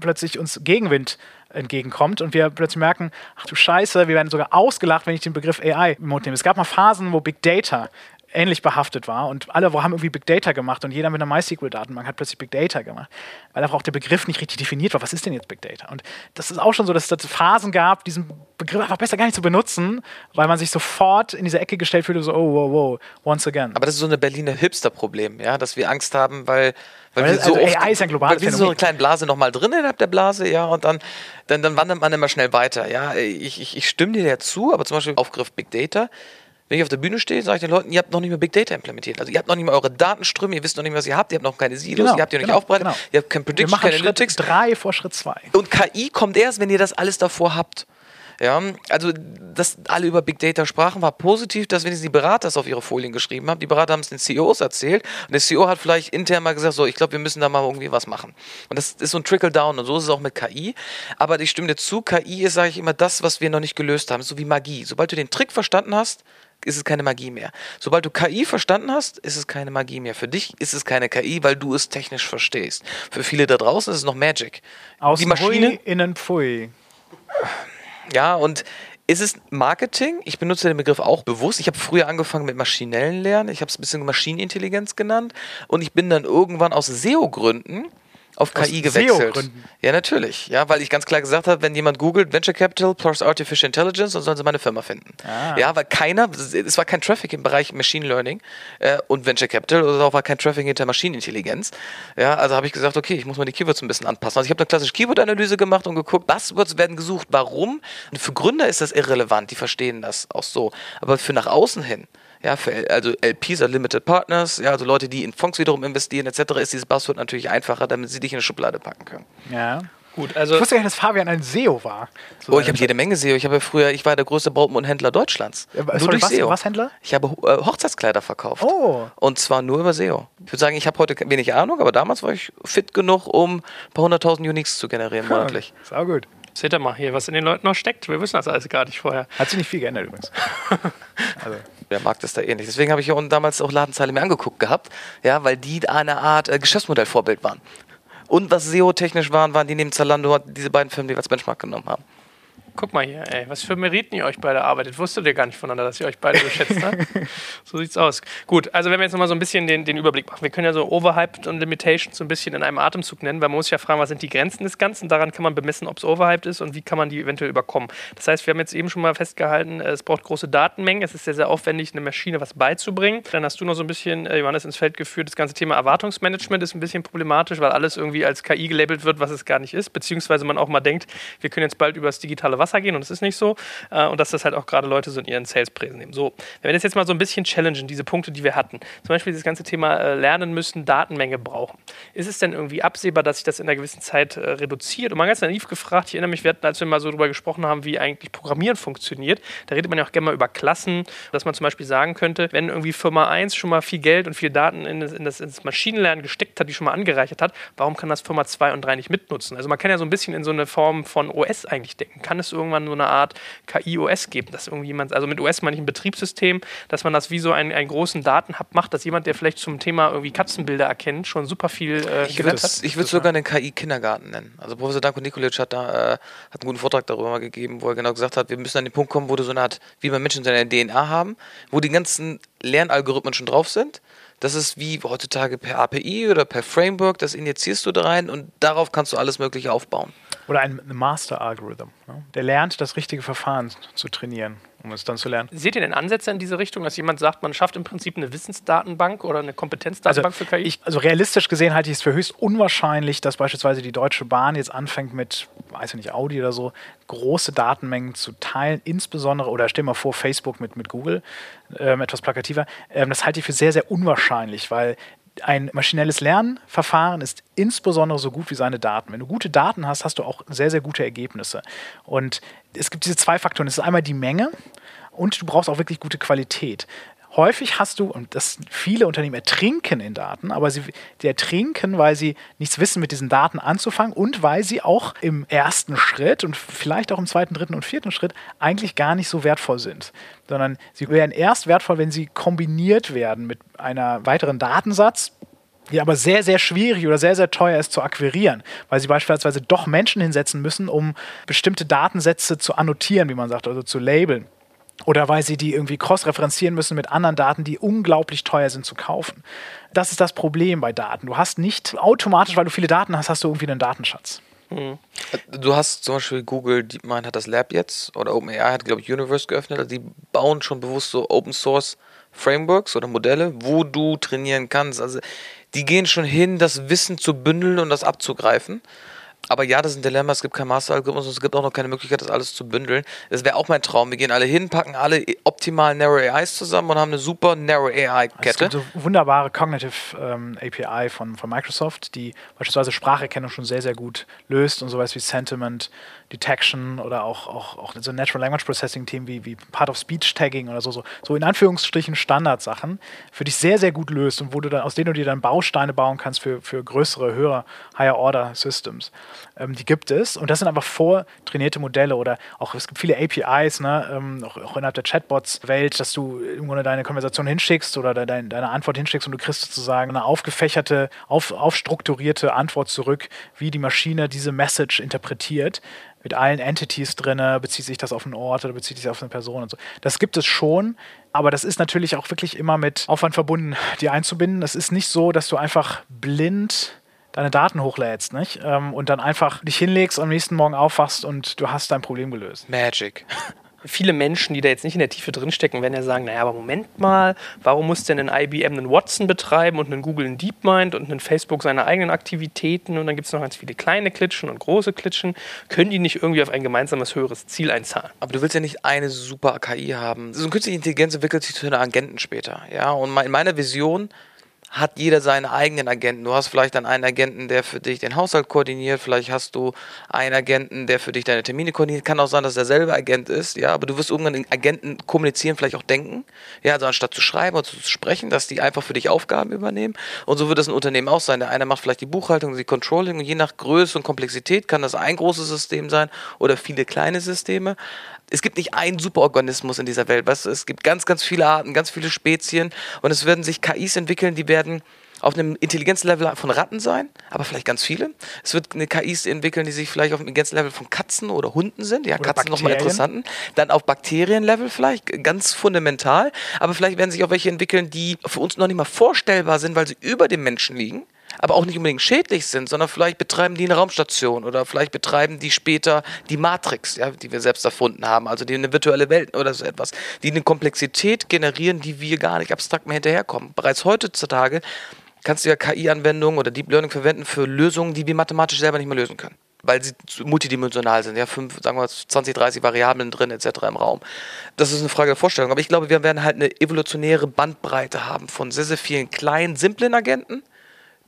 Speaker 2: plötzlich uns Gegenwind entgegenkommt und wir plötzlich merken, ach du Scheiße, wir werden sogar ausgelacht, wenn ich den Begriff AI im Mund nehme. Es gab mal Phasen, wo Big Data ähnlich behaftet war und alle haben irgendwie Big Data gemacht und jeder mit einer MySQL-Datenbank hat plötzlich Big Data gemacht, weil einfach auch der Begriff nicht richtig definiert war. Was ist denn jetzt Big Data? Und das ist auch schon so, dass es Phasen gab, diesen Begriff einfach besser gar nicht zu benutzen, weil man sich sofort in diese Ecke gestellt fühlte, so, oh, wow, wow, once again.
Speaker 3: Aber das ist so eine Berliner Hipster-Problem, ja, dass wir Angst haben, weil weil wir so
Speaker 2: also
Speaker 3: oft,
Speaker 2: AI ist ein globales
Speaker 3: weil wir sind so eine kleine Blase nochmal drin innerhalb der Blase, ja, und dann, dann, dann wandert man immer schnell weiter. Ja, ich, ich, ich stimme dir ja zu, aber zum Beispiel Aufgriff Big Data. Wenn ich auf der Bühne stehe, sage ich den Leuten, ihr habt noch nicht mehr Big Data implementiert. Also ihr habt noch nicht mal eure Datenströme, ihr wisst noch nicht, mehr, was ihr habt, ihr habt noch keine Silos,
Speaker 2: Genau,
Speaker 3: ihr habt die noch nicht
Speaker 2: genau,
Speaker 3: aufbereitet,
Speaker 2: genau.
Speaker 3: ihr habt kein
Speaker 2: wir
Speaker 3: Prediction,
Speaker 2: machen
Speaker 3: keine
Speaker 2: Schritt
Speaker 3: Analytics.
Speaker 2: drei vor Schritt zwei.
Speaker 3: Und KI kommt erst, wenn ihr das alles davor habt. Ja, also, dass alle über Big Data sprachen, war positiv, dass wenigstens die Berater es auf ihre Folien geschrieben haben. Die Berater haben es den CEOs erzählt und der CEO hat vielleicht intern mal gesagt, so, ich glaube, wir müssen da mal irgendwie was machen. Und das ist so ein Trickle-Down und so ist es auch mit KI. Aber ich stimme dir zu, KI ist, sage ich immer, das, was wir noch nicht gelöst haben. So wie Magie. Sobald du den Trick verstanden hast, ist es keine Magie mehr. Sobald du KI verstanden hast, ist es keine Magie mehr. Für dich ist es keine KI, weil du es technisch verstehst. Für viele da draußen ist es noch Magic.
Speaker 2: Außen
Speaker 3: die Maschine,
Speaker 2: innen Pfui.
Speaker 3: ja, und ist es Marketing? Ich benutze den Begriff auch bewusst. Ich habe früher angefangen mit maschinellen Lernen. Ich habe es ein bisschen Maschinenintelligenz genannt. Und ich bin dann irgendwann aus SEO-Gründen auf KI gewechselt. Ja, natürlich. Ja, weil ich ganz klar gesagt habe, wenn jemand googelt Venture Capital plus Artificial Intelligence, dann sollen sie meine Firma finden.
Speaker 2: Ah.
Speaker 3: Ja, weil keiner, es war kein Traffic im Bereich Machine Learning äh, und Venture Capital oder auch war kein Traffic hinter Maschinenintelligenz. Ja, also habe ich gesagt, okay, ich muss mal die Keywords ein bisschen anpassen. Also ich habe eine klassische Keyword-Analyse gemacht und geguckt, Buzzwords werden gesucht, warum. Und für Gründer ist das irrelevant, die verstehen das auch so. Aber für nach außen hin, ja, für L- also LPs, also Limited Partners, ja, also Leute, die in Fonds wiederum investieren etc., ist dieses Buzzword natürlich einfacher, damit sie dich in eine Schublade packen können.
Speaker 2: Ja.
Speaker 1: Gut, also
Speaker 2: Ich wusste gar nicht, dass Fabian ein SEO war. So
Speaker 3: Oh, ich habe jede Menge SEO. Ich habe ja früher, ich war der größte Brautmodenhändler Deutschlands.
Speaker 2: Ja,
Speaker 3: nur
Speaker 2: sorry,
Speaker 3: durch
Speaker 2: was-
Speaker 3: SEO.
Speaker 2: was Händler?
Speaker 3: Ich habe äh, Hochzeitskleider verkauft.
Speaker 2: Oh.
Speaker 3: Und zwar nur über SEO. Ich würde sagen, ich habe heute wenig Ahnung, aber damals war ich fit genug, um ein paar hunderttausend Uniques zu generieren monatlich.
Speaker 2: Sau gut.
Speaker 1: seht ihr mal hier, was in den Leuten noch steckt. Wir wissen das alles gar nicht vorher.
Speaker 2: Hat sich nicht viel geändert übrigens. also,
Speaker 3: Der Markt ist da ähnlich. Deswegen habe ich hier unten damals auch Ladenzeile mir angeguckt gehabt, ja, weil die eine Art äh, Geschäftsmodellvorbild waren. Und was SEO-technisch waren, waren die neben Zalando diese beiden Firmen, die wir als Benchmark genommen haben.
Speaker 1: Guck mal hier, ey, was für Meriten ihr euch beide arbeitet. Wusstet ihr gar nicht voneinander, dass ihr euch beide so schätzt, ne? so sieht's aus. Gut, also wenn wir jetzt nochmal so ein bisschen den, den Überblick machen. Wir können ja so Overhyped und Limitations so ein bisschen in einem Atemzug nennen, weil man muss ja fragen, was sind die Grenzen des Ganzen? Daran kann man bemessen, ob es overhyped ist und wie kann man die eventuell überkommen. Das heißt, wir haben jetzt eben schon mal festgehalten, äh, es braucht große Datenmengen. Es ist sehr, sehr aufwendig, eine Maschine was beizubringen. Dann hast du noch so ein bisschen, äh, Johannes, ins Feld geführt, das ganze Thema Erwartungsmanagement ist ein bisschen problematisch, weil alles irgendwie als KI gelabelt wird, was es gar nicht ist. Beziehungsweise man auch mal denkt, wir können jetzt bald über das digitale Wasser gehen und es ist nicht so. Äh, und dass das halt auch gerade Leute so in ihren Sales-Präsen nehmen. So, wenn wir das jetzt mal so ein bisschen challengen, diese Punkte, die wir hatten. Zum Beispiel das ganze Thema äh, lernen müssen, Datenmenge brauchen. Ist es denn irgendwie absehbar, dass sich das in einer gewissen Zeit äh, reduziert? Und mal ganz naiv gefragt, ich erinnere mich, wir hatten, als wir mal so darüber gesprochen haben, wie eigentlich Programmieren funktioniert, da redet man ja auch gerne mal über Klassen, dass man zum Beispiel sagen könnte, wenn irgendwie Firma 1 schon mal viel Geld und viel Daten in das, in das, ins Maschinenlernen gesteckt hat, die schon mal angereichert hat, warum kann das Firma 2 und 3 nicht mitnutzen? Also man kann ja so ein bisschen in so eine Form von OS eigentlich denken. Kann es irgendwann so eine Art KI-OS geben, dass irgendjemand, also mit OS meine ich ein Betriebssystem, dass man das wie so einen, einen großen Datenhub macht, dass jemand, der vielleicht zum Thema irgendwie Katzenbilder erkennt, schon super viel äh,
Speaker 3: ich würde es sogar einen KI-Kindergarten nennen. Also Professor Danko Nikolic hat da äh, hat einen guten Vortrag darüber mal gegeben, wo er genau gesagt hat, wir müssen an den Punkt kommen, wo du so eine Art, wie bei Menschen seine DNA haben, wo die ganzen Lernalgorithmen schon drauf sind. Das ist wie heutzutage per API oder per Framework, das injizierst du da rein und darauf kannst du alles Mögliche aufbauen.
Speaker 2: Oder ein Master-Algorithm. Ne? Der lernt, das richtige Verfahren zu trainieren um es dann zu lernen.
Speaker 1: Seht ihr denn Ansätze in diese Richtung, dass jemand sagt, man schafft im Prinzip eine Wissensdatenbank oder eine Kompetenzdatenbank
Speaker 2: also
Speaker 1: für KI?
Speaker 2: Ich, also realistisch gesehen halte ich es für höchst unwahrscheinlich, dass beispielsweise die Deutsche Bahn jetzt anfängt mit, weiß ich nicht, Audi oder so, große Datenmengen zu teilen, insbesondere, oder stell mal vor, Facebook mit, mit Google, ähm, etwas plakativer. Ähm, das halte ich für sehr, sehr unwahrscheinlich, weil ein maschinelles Lernverfahren ist insbesondere so gut wie seine Daten. Wenn du gute Daten hast, hast du auch sehr, sehr gute Ergebnisse. Und es gibt diese zwei Faktoren. Es ist einmal die Menge und du brauchst auch wirklich gute Qualität häufig hast du, und das viele Unternehmen ertrinken in Daten, aber sie ertrinken, weil sie nichts wissen, mit diesen Daten anzufangen und weil sie auch im ersten Schritt und vielleicht auch im zweiten, dritten und vierten Schritt eigentlich gar nicht so wertvoll sind. Sondern sie werden erst wertvoll, wenn sie kombiniert werden mit einer weiteren Datensatz, die aber sehr, sehr schwierig oder sehr, sehr teuer ist zu akquirieren, weil sie beispielsweise doch Menschen hinsetzen müssen, um bestimmte Datensätze zu annotieren, wie man sagt, also zu labeln oder weil sie die irgendwie cross-referenzieren müssen mit anderen Daten, die unglaublich teuer sind zu kaufen. Das ist das Problem bei Daten. Du hast nicht automatisch, weil du viele Daten hast, hast du irgendwie einen Datenschatz.
Speaker 3: Mhm. Du hast zum Beispiel Google DeepMind hat das Lab jetzt oder OpenAI hat, glaube ich, Universe geöffnet. Also die bauen schon bewusst so Open Source Frameworks oder Modelle, wo du trainieren kannst. Also die gehen schon hin, das Wissen zu bündeln und das abzugreifen. Aber ja, das ist ein Dilemma. Es gibt kein Master-Algorithmus und es gibt auch noch keine Möglichkeit, das alles zu bündeln. Das wäre auch mein Traum. Wir gehen alle hin, packen alle optimalen Narrow AIs zusammen und haben eine super Narrow AI-Kette. Es
Speaker 2: gibt so wunderbare Cognitive ähm, API von, von Microsoft, die beispielsweise Spracherkennung schon sehr, sehr gut löst und sowas wie Sentiment Detection oder auch, auch, auch so Natural Language Processing Themen wie, wie Part of Speech Tagging oder so, so, so in Anführungsstrichen Standardsachen für dich sehr, sehr gut löst und wo du dann, aus denen du dir dann Bausteine bauen kannst für, für größere, höhere, Higher Order Systems. Ähm, die gibt es und das sind einfach vortrainierte Modelle oder auch es gibt viele APIs, ne, ähm, auch, auch, innerhalb der Chatbots-Welt, dass du im Grunde deine Konversation hinschickst oder de, de, deine Antwort hinschickst und du kriegst sozusagen eine aufgefächerte, auf, aufstrukturierte Antwort zurück, wie die Maschine diese Message interpretiert mit allen Entities drin, bezieht sich das auf einen Ort oder bezieht sich auf eine Person und so. Das gibt es schon, aber das ist natürlich auch wirklich immer mit Aufwand verbunden, die einzubinden. Es ist nicht so, dass du einfach blind deine Daten hochlädst, nicht? Ähm, und dann einfach dich hinlegst, am nächsten Morgen aufwachst und du hast dein Problem gelöst.
Speaker 3: Magic
Speaker 1: viele Menschen, die da jetzt nicht in der Tiefe drinstecken, werden ja sagen, naja, aber Moment mal, warum muss denn ein IBM einen Watson betreiben und ein Google einen DeepMind und ein Facebook seine eigenen Aktivitäten und dann gibt es noch ganz viele kleine Klitschen und große Klitschen. Können die nicht irgendwie auf ein gemeinsames höheres Ziel einzahlen?
Speaker 3: Aber du willst ja nicht eine super KI haben. So eine künstliche Intelligenz entwickelt sich zu einer Agenten später. Ja, und in meiner Vision hat jeder seine eigenen Agenten. Du hast vielleicht dann einen Agenten, der für dich den Haushalt koordiniert, vielleicht hast du einen Agenten, der für dich deine Termine koordiniert. Kann auch sein, dass derselbe Agent ist, ja, aber du wirst irgendwann den Agenten kommunizieren, vielleicht auch denken. Ja, also anstatt zu schreiben oder zu sprechen, dass die einfach für dich Aufgaben übernehmen. Und so wird es ein Unternehmen auch sein. Der eine macht vielleicht die Buchhaltung, die Controlling und je nach Größe und Komplexität kann das ein großes System sein oder viele kleine Systeme es gibt nicht einen Superorganismus in dieser Welt. Weißt? Es gibt ganz, ganz viele Arten, ganz viele Spezien und es werden sich KIs entwickeln, die werden auf einem Intelligenzlevel von Ratten sein, aber vielleicht ganz viele. Es wird eine KIs entwickeln, die sich vielleicht auf dem Intelligenzlevel von Katzen oder Hunden sind. Ja,
Speaker 2: Oder
Speaker 3: Katzen nochmal interessanten. Dann auf Bakterienlevel vielleicht, ganz fundamental. Aber vielleicht werden sich auch welche entwickeln, die für uns noch nicht mal vorstellbar sind, weil sie über dem Menschen liegen. Aber auch nicht unbedingt schädlich sind, sondern vielleicht betreiben die eine Raumstation oder vielleicht betreiben die später die Matrix, ja, die wir selbst erfunden haben, also die eine virtuelle Welt oder so etwas, die eine Komplexität generieren, die wir gar nicht abstrakt mehr hinterherkommen. Bereits heutzutage kannst du ja KI-Anwendungen oder Deep Learning verwenden für Lösungen, die wir mathematisch selber nicht mehr lösen können. Weil sie multidimensional sind, ja, fünf, sagen wir 20, 30 Variablen drin, etc. im Raum. Das ist eine Frage der Vorstellung. Aber ich glaube, wir werden halt eine evolutionäre Bandbreite haben von sehr, sehr vielen kleinen, simplen Agenten,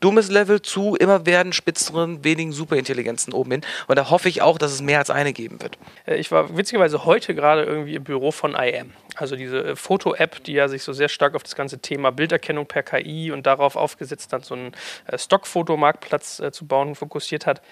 Speaker 3: dummes Level zu immer werden spitzeren, wenigen Superintelligenzen oben hin. Und da hoffe ich auch, dass es mehr als eine geben wird.
Speaker 1: Äh, Ich war witzigerweise heute gerade irgendwie im Büro von IM. Also diese äh, Foto-App, die ja sich so sehr stark auf das ganze Thema Bilderkennung per KI und darauf aufgesetzt hat, so einen äh, Stockfotomarktplatz zu bauen, fokussiert hat.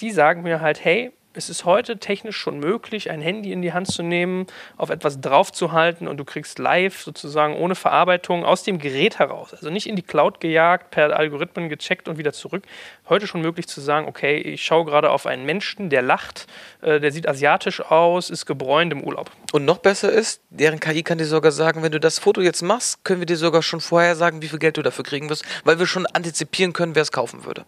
Speaker 1: Die sagen mir halt, hey, es ist heute technisch schon möglich, ein Handy in die Hand zu nehmen, auf etwas draufzuhalten und du kriegst live sozusagen ohne Verarbeitung aus dem Gerät heraus, also nicht in die Cloud gejagt, per Algorithmen gecheckt und wieder zurück. Heute schon möglich zu sagen, okay, ich schaue gerade auf einen Menschen, der lacht, äh, der sieht asiatisch aus, ist gebräunt im Urlaub.
Speaker 3: Und noch besser ist, deren KI kann dir sogar sagen, wenn du das Foto jetzt machst, können wir dir sogar schon vorher sagen, wie viel Geld du dafür kriegen wirst, weil wir schon antizipieren können, wer es kaufen würde.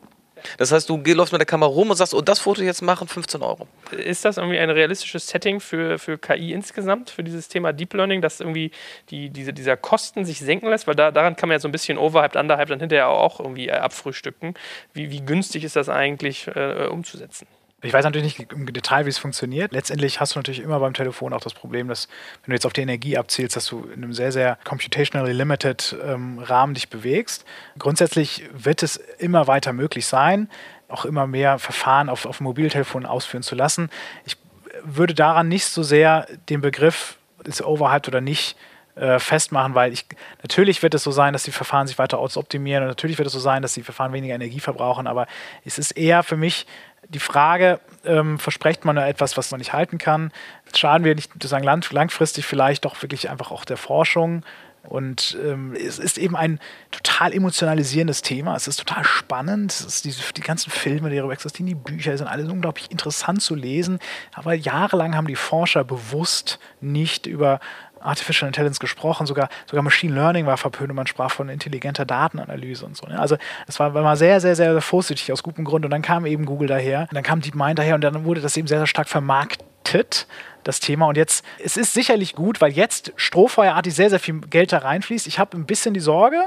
Speaker 3: Das heißt, du läufst mit der Kamera rum und sagst, oh, das Foto jetzt machen, 15 Euro.
Speaker 1: Ist das irgendwie ein realistisches Setting für, für KI insgesamt, für dieses Thema Deep Learning, dass irgendwie die, diese, dieser Kosten sich senken lässt? Weil da, daran kann man ja so ein bisschen overhyped, underhyped dann hinterher auch irgendwie abfrühstücken. Wie, wie günstig ist das eigentlich äh, umzusetzen?
Speaker 2: Ich weiß natürlich nicht im Detail, wie es funktioniert. Letztendlich hast du natürlich immer beim Telefon auch das Problem, dass, wenn du jetzt auf die Energie abzielst, dass du in einem sehr, sehr computationally limited ähm, Rahmen dich bewegst. Grundsätzlich wird es immer weiter möglich sein, auch immer mehr Verfahren auf, auf dem Mobiltelefon ausführen zu lassen. Ich würde daran nicht so sehr den Begriff, ist overhyped oder nicht, äh, festmachen, weil ich natürlich wird es so sein, dass die Verfahren sich weiter optimieren und natürlich wird es so sein, dass die Verfahren weniger Energie verbrauchen, aber es ist eher für mich die Frage, ähm, verspricht man etwas, was man nicht halten kann? Schaden wir nicht sozusagen lang, langfristig vielleicht doch wirklich einfach auch der Forschung? Und ähm, es ist eben ein total emotionalisierendes Thema. Es ist total spannend. Es ist diese, die ganzen Filme, die darüber existieren, die Bücher sind alles unglaublich interessant zu lesen. Aber jahrelang haben die Forscher bewusst nicht über Artificial Intelligence gesprochen, sogar, sogar Machine Learning war verpönt und man sprach von intelligenter Datenanalyse und so. Ne? Also das war, war mal sehr, sehr, sehr vorsichtig aus gutem Grund und dann kam eben Google daher und dann kam DeepMind daher und dann wurde das eben sehr, sehr stark vermarktet das Thema. Und jetzt, es ist sicherlich gut, weil jetzt strohfeuerartig sehr, sehr viel Geld da reinfließt. Ich habe ein bisschen die Sorge,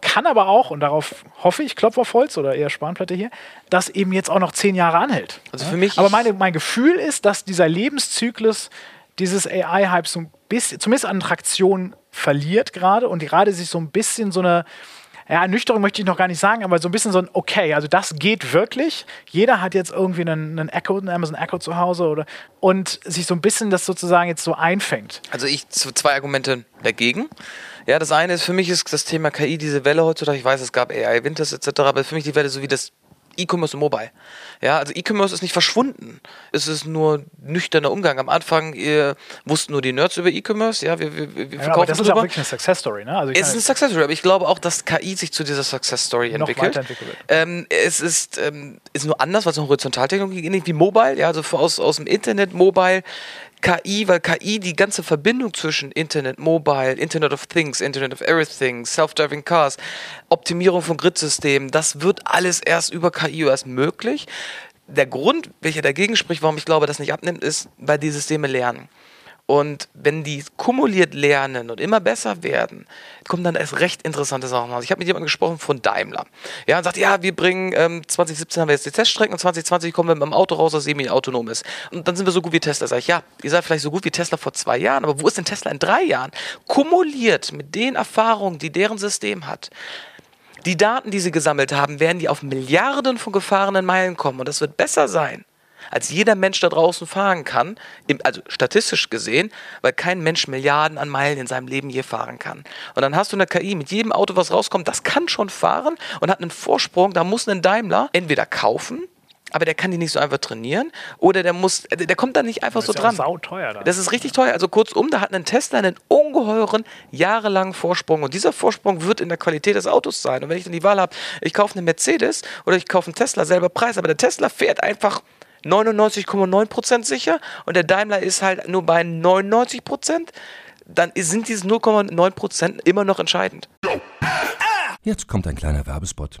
Speaker 2: kann aber auch, und darauf hoffe ich, Klopf auf Holz oder eher Spanplatte hier, dass eben jetzt auch noch zehn Jahre anhält.
Speaker 3: Also für mich-
Speaker 2: Aber meine, mein Gefühl ist, dass dieser Lebenszyklus dieses AI-Hype so ein bisschen, zumindest an Traktion verliert gerade und gerade sich so ein bisschen so eine, ja, Ernüchterung möchte ich noch gar nicht sagen, aber so ein bisschen so ein, okay, also das geht wirklich. Jeder hat jetzt irgendwie einen, einen Echo, einen Amazon Echo zu Hause oder und sich so ein bisschen das sozusagen jetzt so einfängt.
Speaker 3: Also ich zwei Argumente dagegen. Ja, das eine ist für mich ist das Thema KI diese Welle heutzutage. Ich weiß, es gab AI Winters etc., aber für mich die Welle so wie das E-Commerce und Mobile. Ja, also E-Commerce ist nicht verschwunden. Es ist nur nüchterner Umgang. Am Anfang ihr, wussten nur die Nerds über E-Commerce. Ja, wir, wir, wir
Speaker 2: Ja,
Speaker 3: verkaufen
Speaker 2: aber das ist ja
Speaker 3: drüber.
Speaker 2: wirklich eine Success Story, ne? Also
Speaker 3: Es ist eine Success Story, aber ich glaube auch, dass KI sich zu dieser Success Story entwickelt. Ähm, es ist, ähm, ist nur anders, weil es eine Horizontaltechnologie ist, wie Mobile, ja, also aus, aus dem Internet, Mobile, KI, weil KI die ganze Verbindung zwischen Internet, Mobile, Internet of Things, Internet of Everything, Self-Driving Cars, Optimierung von Gridsystemen, das wird alles erst über KI erst möglich. Der Grund, welcher dagegen spricht, warum ich glaube, das nicht abnimmt, ist, weil die Systeme lernen. Und wenn die kumuliert lernen und immer besser werden, kommen dann erst recht interessante Sachen raus. Ich habe mit jemandem gesprochen von Daimler. Ja, und sagt, ja, wir bringen, ähm, 2017 haben wir jetzt die Teststrecken und 2020 kommen wir mit dem Auto raus, das semi-autonom ist. Und dann sind wir so gut wie Tesla. Sag ich, ja, ihr seid vielleicht so gut wie Tesla vor zwei Jahren, aber wo ist denn Tesla in drei Jahren? Kumuliert mit den Erfahrungen, die deren System hat, die Daten, die sie gesammelt haben, werden die auf Milliarden von gefahrenen Meilen kommen. Und das wird besser sein, als jeder Mensch da draußen fahren kann. Also statistisch gesehen, weil kein Mensch Milliarden an Meilen in seinem Leben je fahren kann. Und dann hast du eine KI mit jedem Auto, was rauskommt, das kann schon fahren und hat einen Vorsprung. Da muss ein Daimler entweder kaufen, aber der kann die nicht so einfach trainieren oder der muss, der, kommt da nicht einfach
Speaker 2: Das
Speaker 3: so
Speaker 2: ist
Speaker 3: dran.
Speaker 2: auch sauteuer dann.
Speaker 3: Das ist richtig teuer. Also kurzum, da hat ein Tesla einen ungeheuren, jahrelangen Vorsprung. Und dieser Vorsprung wird in der Qualität des Autos sein. Und wenn ich dann die Wahl habe, ich kaufe eine Mercedes oder ich kaufe einen Tesla, selber Preis, aber der Tesla fährt einfach 99,9% sicher und der Daimler ist halt nur bei 99%, dann sind diese 0,9% immer noch entscheidend.
Speaker 4: Jetzt kommt ein kleiner Werbespot.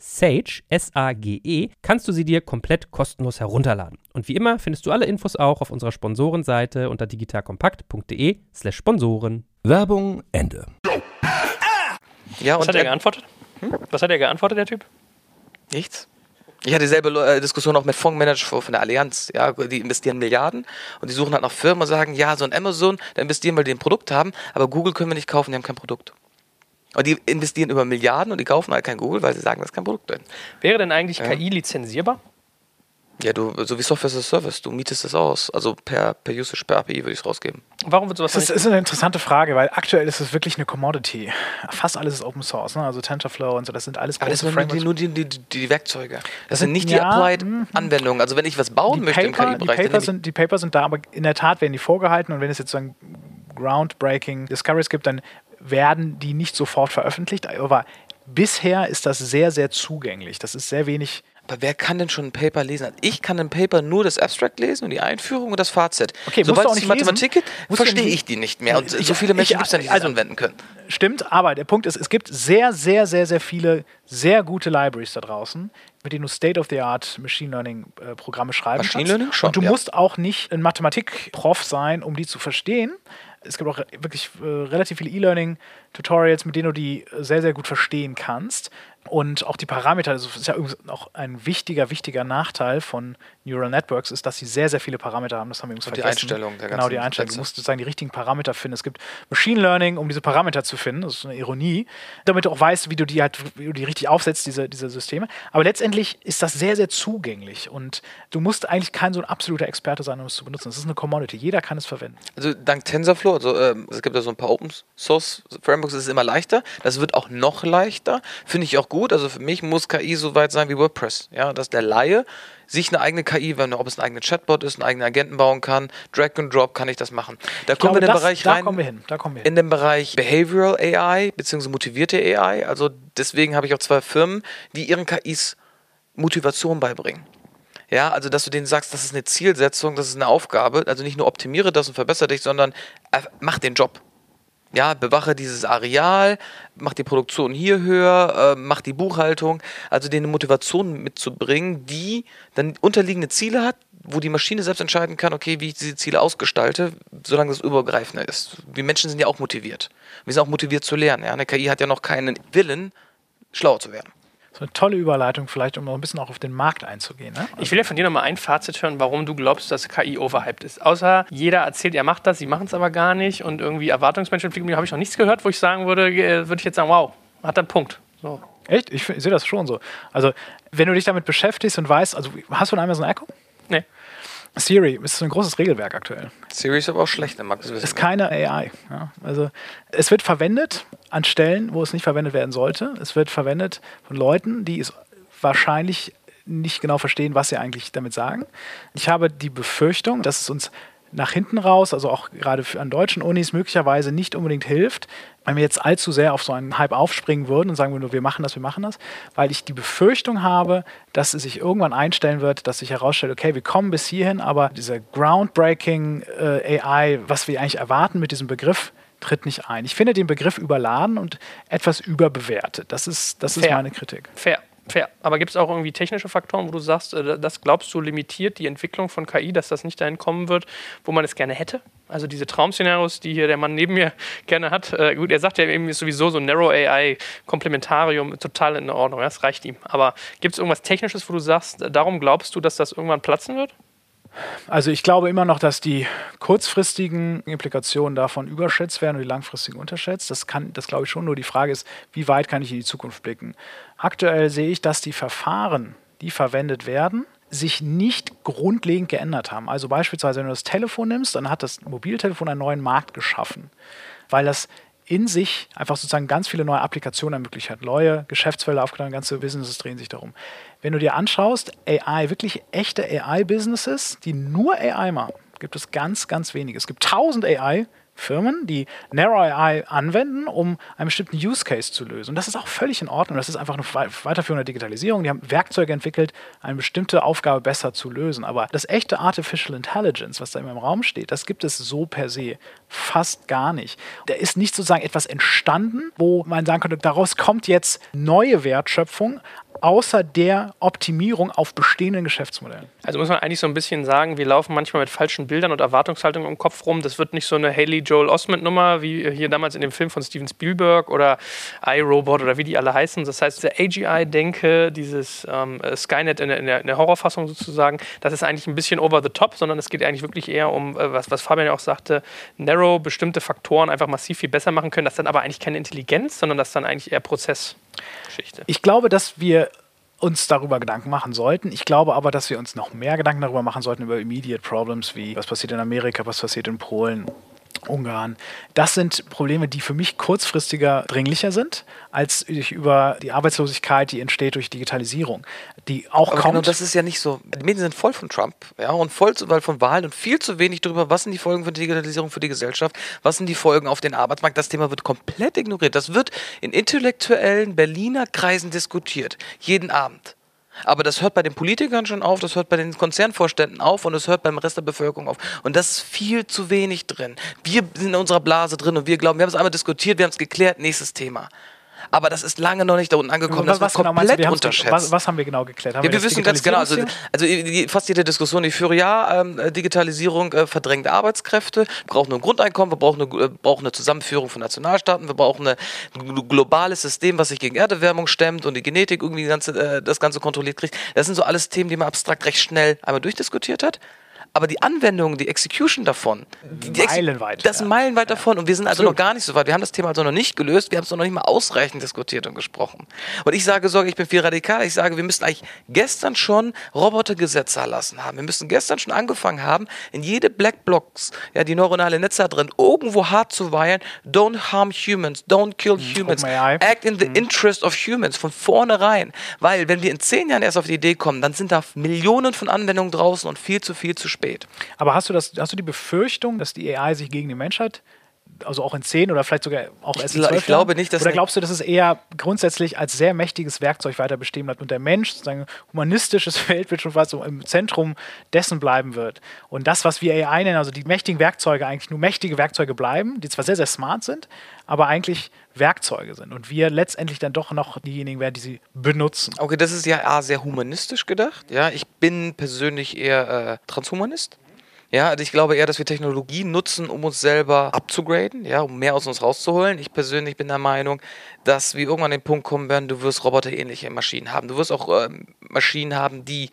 Speaker 4: Sage, S-A-G-E, kannst du sie dir komplett kostenlos herunterladen. Und wie immer findest du alle Infos auch auf unserer Sponsorenseite unter digitalkompakt.de slash Sponsoren. Werbung Ende.
Speaker 3: Ja,
Speaker 1: Was hat er geantwortet? Was hat er geantwortet, der Typ?
Speaker 3: Nichts. Ich hatte dieselbe äh, Diskussion auch mit Fondsmanager von der Allianz. Ja, die investieren Milliarden und die suchen halt nach Firmen und sagen, ja, so ein Amazon, da investieren wir, die ein Produkt haben, aber Google können wir nicht kaufen, die haben kein Produkt. Und die investieren über Milliarden und die kaufen halt kein Google, weil sie sagen, da ist kein Produkt drin.
Speaker 1: Wäre denn eigentlich
Speaker 3: Ja.
Speaker 1: KI lizenzierbar?
Speaker 3: Ja, du, so wie Software as a Service, du mietest das aus. Also per, per Usage, per API würde ich es rausgeben.
Speaker 1: Warum wird sowas
Speaker 2: Das ist, eine interessante Frage, weil aktuell ist es wirklich eine Commodity. Fast alles ist Open Source, ne? also TensorFlow und so, das sind alles
Speaker 3: Aber das
Speaker 2: große
Speaker 3: sind nur die,
Speaker 2: Frameworks.
Speaker 3: nur die, die, die, die Werkzeuge. Das,
Speaker 2: Das
Speaker 3: sind
Speaker 2: sind-
Speaker 3: nicht die
Speaker 2: ja,
Speaker 3: Applied
Speaker 2: mhm.
Speaker 3: Anwendungen. Also wenn ich was bauen
Speaker 2: die
Speaker 3: möchte im
Speaker 2: Paper, die,
Speaker 3: KI-Bereich, dann
Speaker 2: Paper sind, die Paper sind da, aber in der Tat werden die vorgehalten und wenn es jetzt so ein groundbreaking Discoveries gibt, dann werden die nicht sofort veröffentlicht. Aber bisher ist das sehr, sehr zugänglich. Das ist sehr wenig.
Speaker 3: Aber wer kann denn schon ein Paper lesen? Ich kann ein Paper nur das Abstract lesen und die Einführung und das Fazit.
Speaker 2: Okay, musst
Speaker 3: Sobald es die. Mathematik gibt, verstehe ich die nicht mehr. Und
Speaker 2: Ich-
Speaker 3: so viele Menschen gibt es ja nicht, die
Speaker 2: also-
Speaker 3: das anwenden können.
Speaker 2: Stimmt, aber der Punkt ist, es gibt sehr, sehr, sehr, sehr viele sehr gute Libraries da draußen, mit denen du State-of-the-Art Machine Learning-Programme schreiben
Speaker 3: Machine
Speaker 2: kannst.
Speaker 3: Learning schon,
Speaker 2: Und du
Speaker 3: ja.
Speaker 2: musst auch nicht ein Mathematik-Prof sein, um die zu verstehen. Es gibt auch wirklich äh, relativ viele E-Learning-Tutorials, mit denen du die äh, sehr, sehr gut verstehen kannst. Und auch die Parameter, also das ist ja übrigens auch ein wichtiger, wichtiger Nachteil von Neural Networks, ist, dass sie sehr, sehr viele Parameter haben. Das haben wir übrigens
Speaker 3: Und die
Speaker 2: vergessen.
Speaker 3: Einstellung der
Speaker 2: Genau, die
Speaker 3: ganzen
Speaker 2: Einstellung. Du
Speaker 3: Sätze.
Speaker 2: musst sozusagen die richtigen Parameter finden. Es gibt Machine Learning, um diese Parameter zu finden. Das ist eine Ironie. Damit du auch weißt, wie du die halt, wie du die richtig aufsetzt, diese, diese Systeme. Aber letztendlich ist das sehr, sehr zugänglich. Und du musst eigentlich kein so ein absoluter Experte sein, um es zu benutzen. Es ist eine Commodity. Jeder kann es verwenden.
Speaker 3: Also dank TensorFlow, also ähm, es gibt ja so ein paar Open Source Frameworks, ist es immer leichter. Das wird auch noch leichter. Finde ich auch gut. Also für mich muss KI so weit sein wie WordPress. Ja, dass der Laie sich eine eigene KI, wenn, ob es ein eigener Chatbot ist, einen eigenen Agenten bauen kann, Drag and Drop kann ich das machen. Da
Speaker 2: Ich
Speaker 3: kommen wir in den
Speaker 2: das,
Speaker 3: Bereich
Speaker 2: da
Speaker 3: rein.
Speaker 2: kommen wir hin. Da kommen wir hin.
Speaker 3: in dem Bereich Behavioral AI bzw. motivierte AI. Also deswegen habe ich auch zwei Firmen, die ihren KIs Motivation beibringen. Ja, also dass du denen sagst, das ist eine Zielsetzung, das ist eine Aufgabe. Also nicht nur optimiere das und verbessere dich, sondern mach den Job. Ja, bewache dieses Areal, mach die Produktion hier höher, äh, mach die Buchhaltung. Also denen eine Motivation mitzubringen, die dann unterliegende Ziele hat, wo die Maschine selbst entscheiden kann, okay, wie ich diese Ziele ausgestalte, solange das übergreifender ist. Wir Menschen sind ja auch motiviert. Wir sind auch motiviert zu lernen. Ja? Eine KI hat ja noch keinen Willen, schlauer zu werden.
Speaker 2: So eine tolle Überleitung, vielleicht, um noch ein bisschen auch auf den Markt einzugehen. Ne?
Speaker 1: Ich will ja von dir nochmal ein Fazit hören, warum du glaubst, dass KI overhyped ist. Außer jeder erzählt, er macht das, sie machen es aber gar nicht und irgendwie Erwartungsmenschenentwicklung habe ich noch nichts gehört, wo ich sagen würde, äh, würde ich jetzt sagen, wow, hat einen Punkt. So.
Speaker 2: Echt? Ich, ich sehe das schon so. Also, wenn du dich damit beschäftigst und weißt, also hast du ein Amazon Echo?
Speaker 1: Nee.
Speaker 2: Siri ist so ein großes Regelwerk aktuell.
Speaker 3: Siri ist aber auch schlecht, ne? Das wissen
Speaker 2: ist keine AI. Ja. Also es wird verwendet an Stellen, wo es nicht verwendet werden sollte. Es wird verwendet von Leuten, die es wahrscheinlich nicht genau verstehen, was sie eigentlich damit sagen. Ich habe die Befürchtung, dass es uns nach hinten raus, also auch gerade an deutschen Unis möglicherweise nicht unbedingt hilft, wenn wir jetzt allzu sehr auf so einen Hype aufspringen würden und sagen würden, wir machen das, wir machen das, weil ich die Befürchtung habe, dass es sich irgendwann einstellen wird, dass sich herausstellt, okay, wir kommen bis hierhin, aber diese groundbreaking äh, AI, was wir eigentlich erwarten mit diesem Begriff, tritt nicht ein. Ich finde den Begriff überladen und etwas überbewertet. Das ist, das ist meine Kritik.
Speaker 1: Fair. Fair. Aber gibt es auch irgendwie technische Faktoren, wo du sagst, äh, das glaubst du limitiert die Entwicklung von KI, dass das nicht dahin kommen wird, wo man es gerne hätte? Also diese Traum-Szenarios, die hier der Mann neben mir gerne hat. Äh, gut, er sagt ja eben ist sowieso so Narrow AI, Komplementarium, total in Ordnung. Das reicht ihm. Aber gibt es irgendwas Technisches, wo du sagst, darum glaubst du, dass das irgendwann platzen wird?
Speaker 2: Also ich glaube immer noch, dass die kurzfristigen Implikationen davon überschätzt werden und die langfristigen unterschätzt. Das kann, das glaube ich schon. Nur die Frage ist, wie weit kann ich in die Zukunft blicken? Aktuell sehe ich, dass die Verfahren, die verwendet werden, sich nicht grundlegend geändert haben. Also beispielsweise, wenn du das Telefon nimmst, dann hat das Mobiltelefon einen neuen Markt geschaffen, weil das in sich einfach sozusagen ganz viele neue Applikationen ermöglicht hat, neue Geschäftsfelder aufgetan, ganze Businesses drehen sich darum. Wenn du dir anschaust, AI, wirklich echte AI-Businesses, die nur AI machen, gibt es ganz, ganz wenige. Es gibt tausend AI, Firmen, die Narrow AI anwenden, um einen bestimmten Use Case zu lösen. Und das ist auch völlig in Ordnung. Das ist einfach eine weiterführende Digitalisierung. Die haben Werkzeuge entwickelt, eine bestimmte Aufgabe besser zu lösen. Aber das echte Artificial Intelligence, was da immer im Raum steht, das gibt es so per se fast gar nicht. Da ist nicht sozusagen etwas entstanden, wo man sagen könnte, daraus kommt jetzt neue Wertschöpfung, außer der Optimierung auf bestehenden Geschäftsmodellen.
Speaker 1: Also muss man eigentlich so ein bisschen sagen, wir laufen manchmal mit falschen Bildern und Erwartungshaltungen im Kopf rum. Das wird nicht so eine Haley Joel Osment Nummer wie hier damals in dem Film von Steven Spielberg oder iRobot oder wie die alle heißen. Das heißt, der AGI-Denke, dieses ähm, Skynet in der, in, der, in der, Horrorfassung sozusagen, das ist eigentlich ein bisschen over the top, sondern es geht eigentlich wirklich eher um, äh, was, was Fabian ja auch sagte, narrow, bestimmte Faktoren einfach massiv viel besser machen können. Das ist dann aber eigentlich keine Intelligenz, sondern das ist dann eigentlich eher Prozess.
Speaker 2: Geschichte. Ich glaube, dass wir uns darüber Gedanken machen sollten. Ich glaube aber, dass wir uns noch mehr Gedanken darüber machen sollten, über Immediate Problems wie was passiert in Amerika, was passiert in Polen, Ungarn. Das sind Probleme, die für mich kurzfristiger dringlicher sind, als über die Arbeitslosigkeit, die entsteht durch Digitalisierung, die auch Aber kommt. Genau,
Speaker 3: das ist ja nicht so. Die Medien sind voll von Trump, ja, und voll von Wahlen und viel zu wenig darüber, was sind die Folgen von Digitalisierung für die Gesellschaft, was sind die Folgen auf den Arbeitsmarkt. Das Thema wird komplett ignoriert. Das wird in intellektuellen Berliner Kreisen diskutiert, jeden Abend. Aber das hört bei den Politikern schon auf, das hört bei den Konzernvorständen auf und das hört beim Rest der Bevölkerung auf. Und das ist viel zu wenig drin. Wir sind in unserer Blase drin und wir glauben, wir haben es einmal diskutiert, wir haben es geklärt, nächstes Thema aber das ist lange noch nicht da unten angekommen.
Speaker 2: Was, das wird genau komplett genau unterschätzt. Was, was, haben wir genau geklärt?
Speaker 3: Haben ja, wir, wir wissen ganz genau, also, also die, fast jede Diskussion, die ich führe, ja, ähm, Digitalisierung äh, verdrängt Arbeitskräfte, wir brauchen ein Grundeinkommen, wir brauchen eine, äh, brauchen eine Zusammenführung von Nationalstaaten, wir brauchen eine, ein globales System, was sich gegen Erderwärmung stemmt und die Genetik irgendwie ganze, äh, das Ganze kontrolliert kriegt. Das sind so alles Themen, die man abstrakt recht schnell einmal durchdiskutiert hat aber die Anwendung, die Execution davon, die, die
Speaker 2: meilenweit.
Speaker 3: Das ist meilenweit ja. davon und wir sind also Absolut. noch gar nicht so weit. Wir haben das Thema also noch nicht gelöst, wir haben es noch nicht mal ausreichend diskutiert und gesprochen. Und ich sage, sorge, ich bin viel radikaler. Ich sage, wir müssen eigentlich gestern schon Robotergesetze erlassen haben. Wir müssen gestern schon angefangen haben, in jede Blackblocks, ja, die neuronale Netze drin, irgendwo hart zu weihen, don't harm humans, don't kill hm, humans, act in the hm. interest of humans, von vornherein. Weil, wenn wir in zehn Jahren erst auf die Idee kommen, dann sind da Millionen von Anwendungen draußen und viel zu viel zu spät spät.
Speaker 2: Aber hast du, das, hast du die Befürchtung, dass die AI sich gegen die Menschheit also auch in 10 oder vielleicht sogar auch erst in 12
Speaker 3: Ich glaube nicht,
Speaker 2: dass. Oder glaubst du, dass es eher grundsätzlich als sehr mächtiges Werkzeug weiter bestehen bleibt und der Mensch, sozusagen humanistisches Feld schon fast so im Zentrum dessen bleiben wird? Und das, was wir AI nennen, also die mächtigen Werkzeuge, eigentlich nur mächtige Werkzeuge bleiben, die zwar sehr, sehr smart sind, aber eigentlich Werkzeuge sind. Und wir letztendlich dann doch noch diejenigen werden, die sie benutzen.
Speaker 3: Okay, das ist ja A, sehr humanistisch gedacht. Ja, ich bin persönlich eher äh, Transhumanist. Ja, also ich glaube eher, dass wir Technologie nutzen, um uns selber abzugraden, ja, um mehr aus uns rauszuholen. Ich persönlich bin der Meinung, dass wir irgendwann an den Punkt kommen werden, du wirst roboterähnliche Maschinen haben. Du wirst auch äh, Maschinen haben, die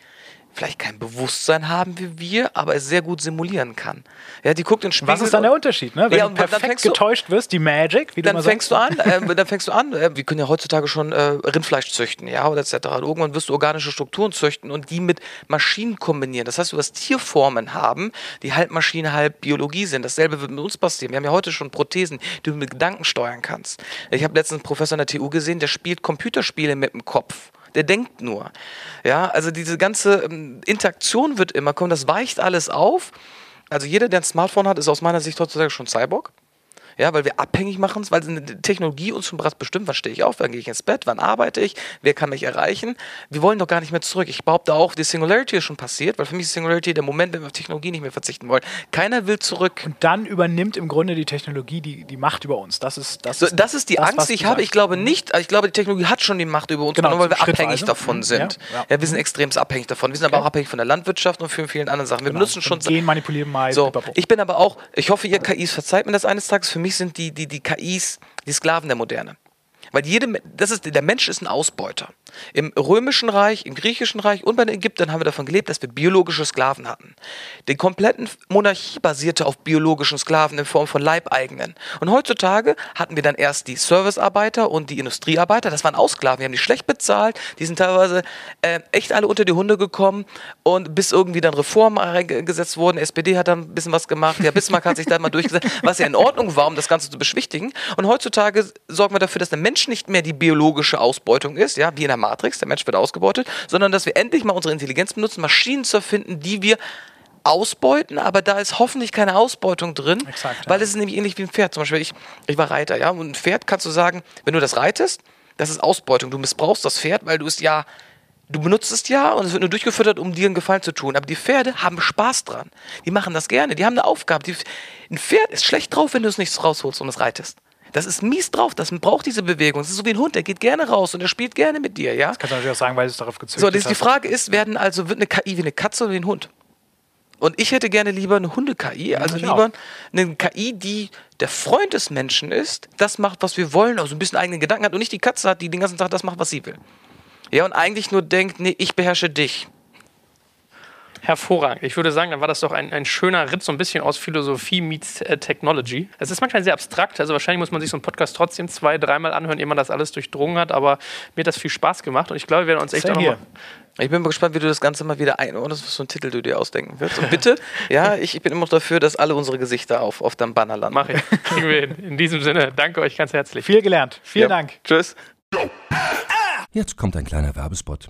Speaker 3: vielleicht kein Bewusstsein haben wie wir, aber es sehr gut simulieren kann. Ja, die guckt in Spiegel.
Speaker 2: Was ist dann der Unterschied, ne? Wenn ja, du perfekt getäuscht wirst, die Magic,
Speaker 3: wie dann du fängst sagst. du an, äh, dann fängst du an. Äh, wir können ja heutzutage schon äh, Rindfleisch züchten, ja, oder etc. Irgendwann wirst du organische Strukturen züchten und die mit Maschinen kombinieren. Das heißt, du wirst Tierformen haben, die halb Maschine, halb Biologie sind. Dasselbe wird mit uns passieren. Wir haben ja heute schon Prothesen, die du mit Gedanken steuern kannst. Ich habe letztens einen Professor an der TU gesehen, der spielt Computerspiele mit dem Kopf der denkt nur. Ja, also diese ganze ähm, Interaktion wird immer kommen, das weicht alles auf. Also jeder, der ein Smartphone hat, ist aus meiner Sicht heutzutage schon Cyborg. Ja, weil wir abhängig machen, weil eine Technologie uns schon bereits bestimmt, wann stehe ich auf, wann gehe ich ins Bett, wann arbeite ich, wer kann mich erreichen. Wir wollen doch gar nicht mehr zurück. Ich behaupte auch, die Singularity ist schon passiert, weil für mich ist Singularity der Moment, wenn wir auf Technologie nicht mehr verzichten wollen. Keiner will zurück.
Speaker 2: Und dann übernimmt im Grunde die Technologie die, die Macht über uns. Das ist, das
Speaker 3: So,
Speaker 2: ist,
Speaker 3: das ist die
Speaker 2: das,
Speaker 3: Angst, die ich habe. Ich glaube nicht, also ich glaube, die Technologie hat schon die Macht über uns,
Speaker 2: Genau,
Speaker 3: genau, weil wir
Speaker 2: schrittweise.
Speaker 3: abhängig davon
Speaker 2: Mhm,
Speaker 3: sind.
Speaker 2: ja,
Speaker 3: Ja,
Speaker 2: ja.
Speaker 3: wir sind extrem abhängig davon. Wir sind aber
Speaker 2: Okay.
Speaker 3: auch abhängig von der Landwirtschaft und vielen, vielen anderen Sachen. Wir
Speaker 2: Genau.
Speaker 3: benutzen schon
Speaker 2: Gen manipulieren mal.
Speaker 3: so, ich bin aber auch, ich hoffe, ihr KIs verzeiht mir das eines Tages. Für mich sind die, die, die KIs die Sklaven der Moderne. Weil jede, das ist, der Mensch ist ein Ausbeuter. Im Römischen Reich, im Griechischen Reich und bei den Ägyptern haben wir davon gelebt, dass wir biologische Sklaven hatten. Die kompletten Monarchie basierte auf biologischen Sklaven in Form von Leibeigenen. Und heutzutage hatten wir dann erst die Servicearbeiter und die Industriearbeiter. Das waren Aussklaven, die haben die schlecht bezahlt. Die sind teilweise äh, echt alle unter die Hunde gekommen und bis irgendwie dann Reformen eingesetzt wurden. SPD hat dann ein bisschen was gemacht. Ja, Bismarck hat sich da mal durchgesetzt, was ja in Ordnung war, um das Ganze zu beschwichtigen. Und heutzutage sorgen wir dafür, dass der Mensch nicht mehr die biologische Ausbeutung ist, ja, wie in der Matrix, der Mensch wird ausgebeutet, sondern dass wir endlich mal unsere Intelligenz benutzen, Maschinen zu erfinden, die wir ausbeuten, aber da ist hoffentlich keine Ausbeutung drin,
Speaker 2: Exakt,
Speaker 3: weil es ist nämlich ähnlich wie ein Pferd. Zum Beispiel, ich, ich war Reiter, ja, und ein Pferd kannst du sagen, wenn du das reitest, das ist Ausbeutung. Du missbrauchst das Pferd, weil du es ja, du benutzt es ja und es wird nur durchgefüttert, um dir einen Gefallen zu tun. Aber die Pferde haben Spaß dran. Die machen das gerne, die haben eine Aufgabe. Die, ein Pferd ist schlecht drauf, wenn du es nicht rausholst und es reitest. Das ist mies drauf, das braucht diese Bewegung. Das ist so wie ein Hund, der geht gerne raus und der spielt gerne mit dir, ja?
Speaker 2: Das kannst du natürlich auch sagen, weil es darauf gezüchtet
Speaker 3: So, die, die. Frage ist, werden also, wird eine KI wie eine Katze oder wie ein Hund? Und ich hätte gerne lieber eine Hunde-KI, also
Speaker 2: ich
Speaker 3: lieber eine KI, die der Freund des Menschen ist, das macht, was wir wollen, also ein bisschen eigenen Gedanken hat und nicht die Katze hat, die den ganzen Tag das macht, was sie will. Ja, und eigentlich nur denkt, nee, ich beherrsche dich.
Speaker 1: Hervorragend. Ich würde sagen, dann war das doch ein, ein schöner Ritt, so ein bisschen aus Philosophie meets äh, Technology. Es ist manchmal sehr abstrakt, also wahrscheinlich muss man sich so einen Podcast trotzdem zwei, dreimal anhören, ehe man das alles durchdrungen hat, aber mir hat das viel Spaß gemacht und ich glaube, wir werden uns echt
Speaker 2: Same
Speaker 1: auch nochmal.
Speaker 3: Ich bin mal gespannt, wie du das Ganze mal wieder einordnest, was für einen Titel du dir ausdenken wirst. Und bitte, ja, ich, ich bin immer noch dafür, dass alle unsere Gesichter auf, auf deinem Banner landen.
Speaker 1: Mache ich. Kriegen wir hin. In diesem Sinne, danke euch ganz herzlich.
Speaker 2: Viel gelernt. Vielen
Speaker 3: Ja.
Speaker 2: Dank.
Speaker 3: Tschüss.
Speaker 4: Jetzt kommt ein kleiner Werbespot.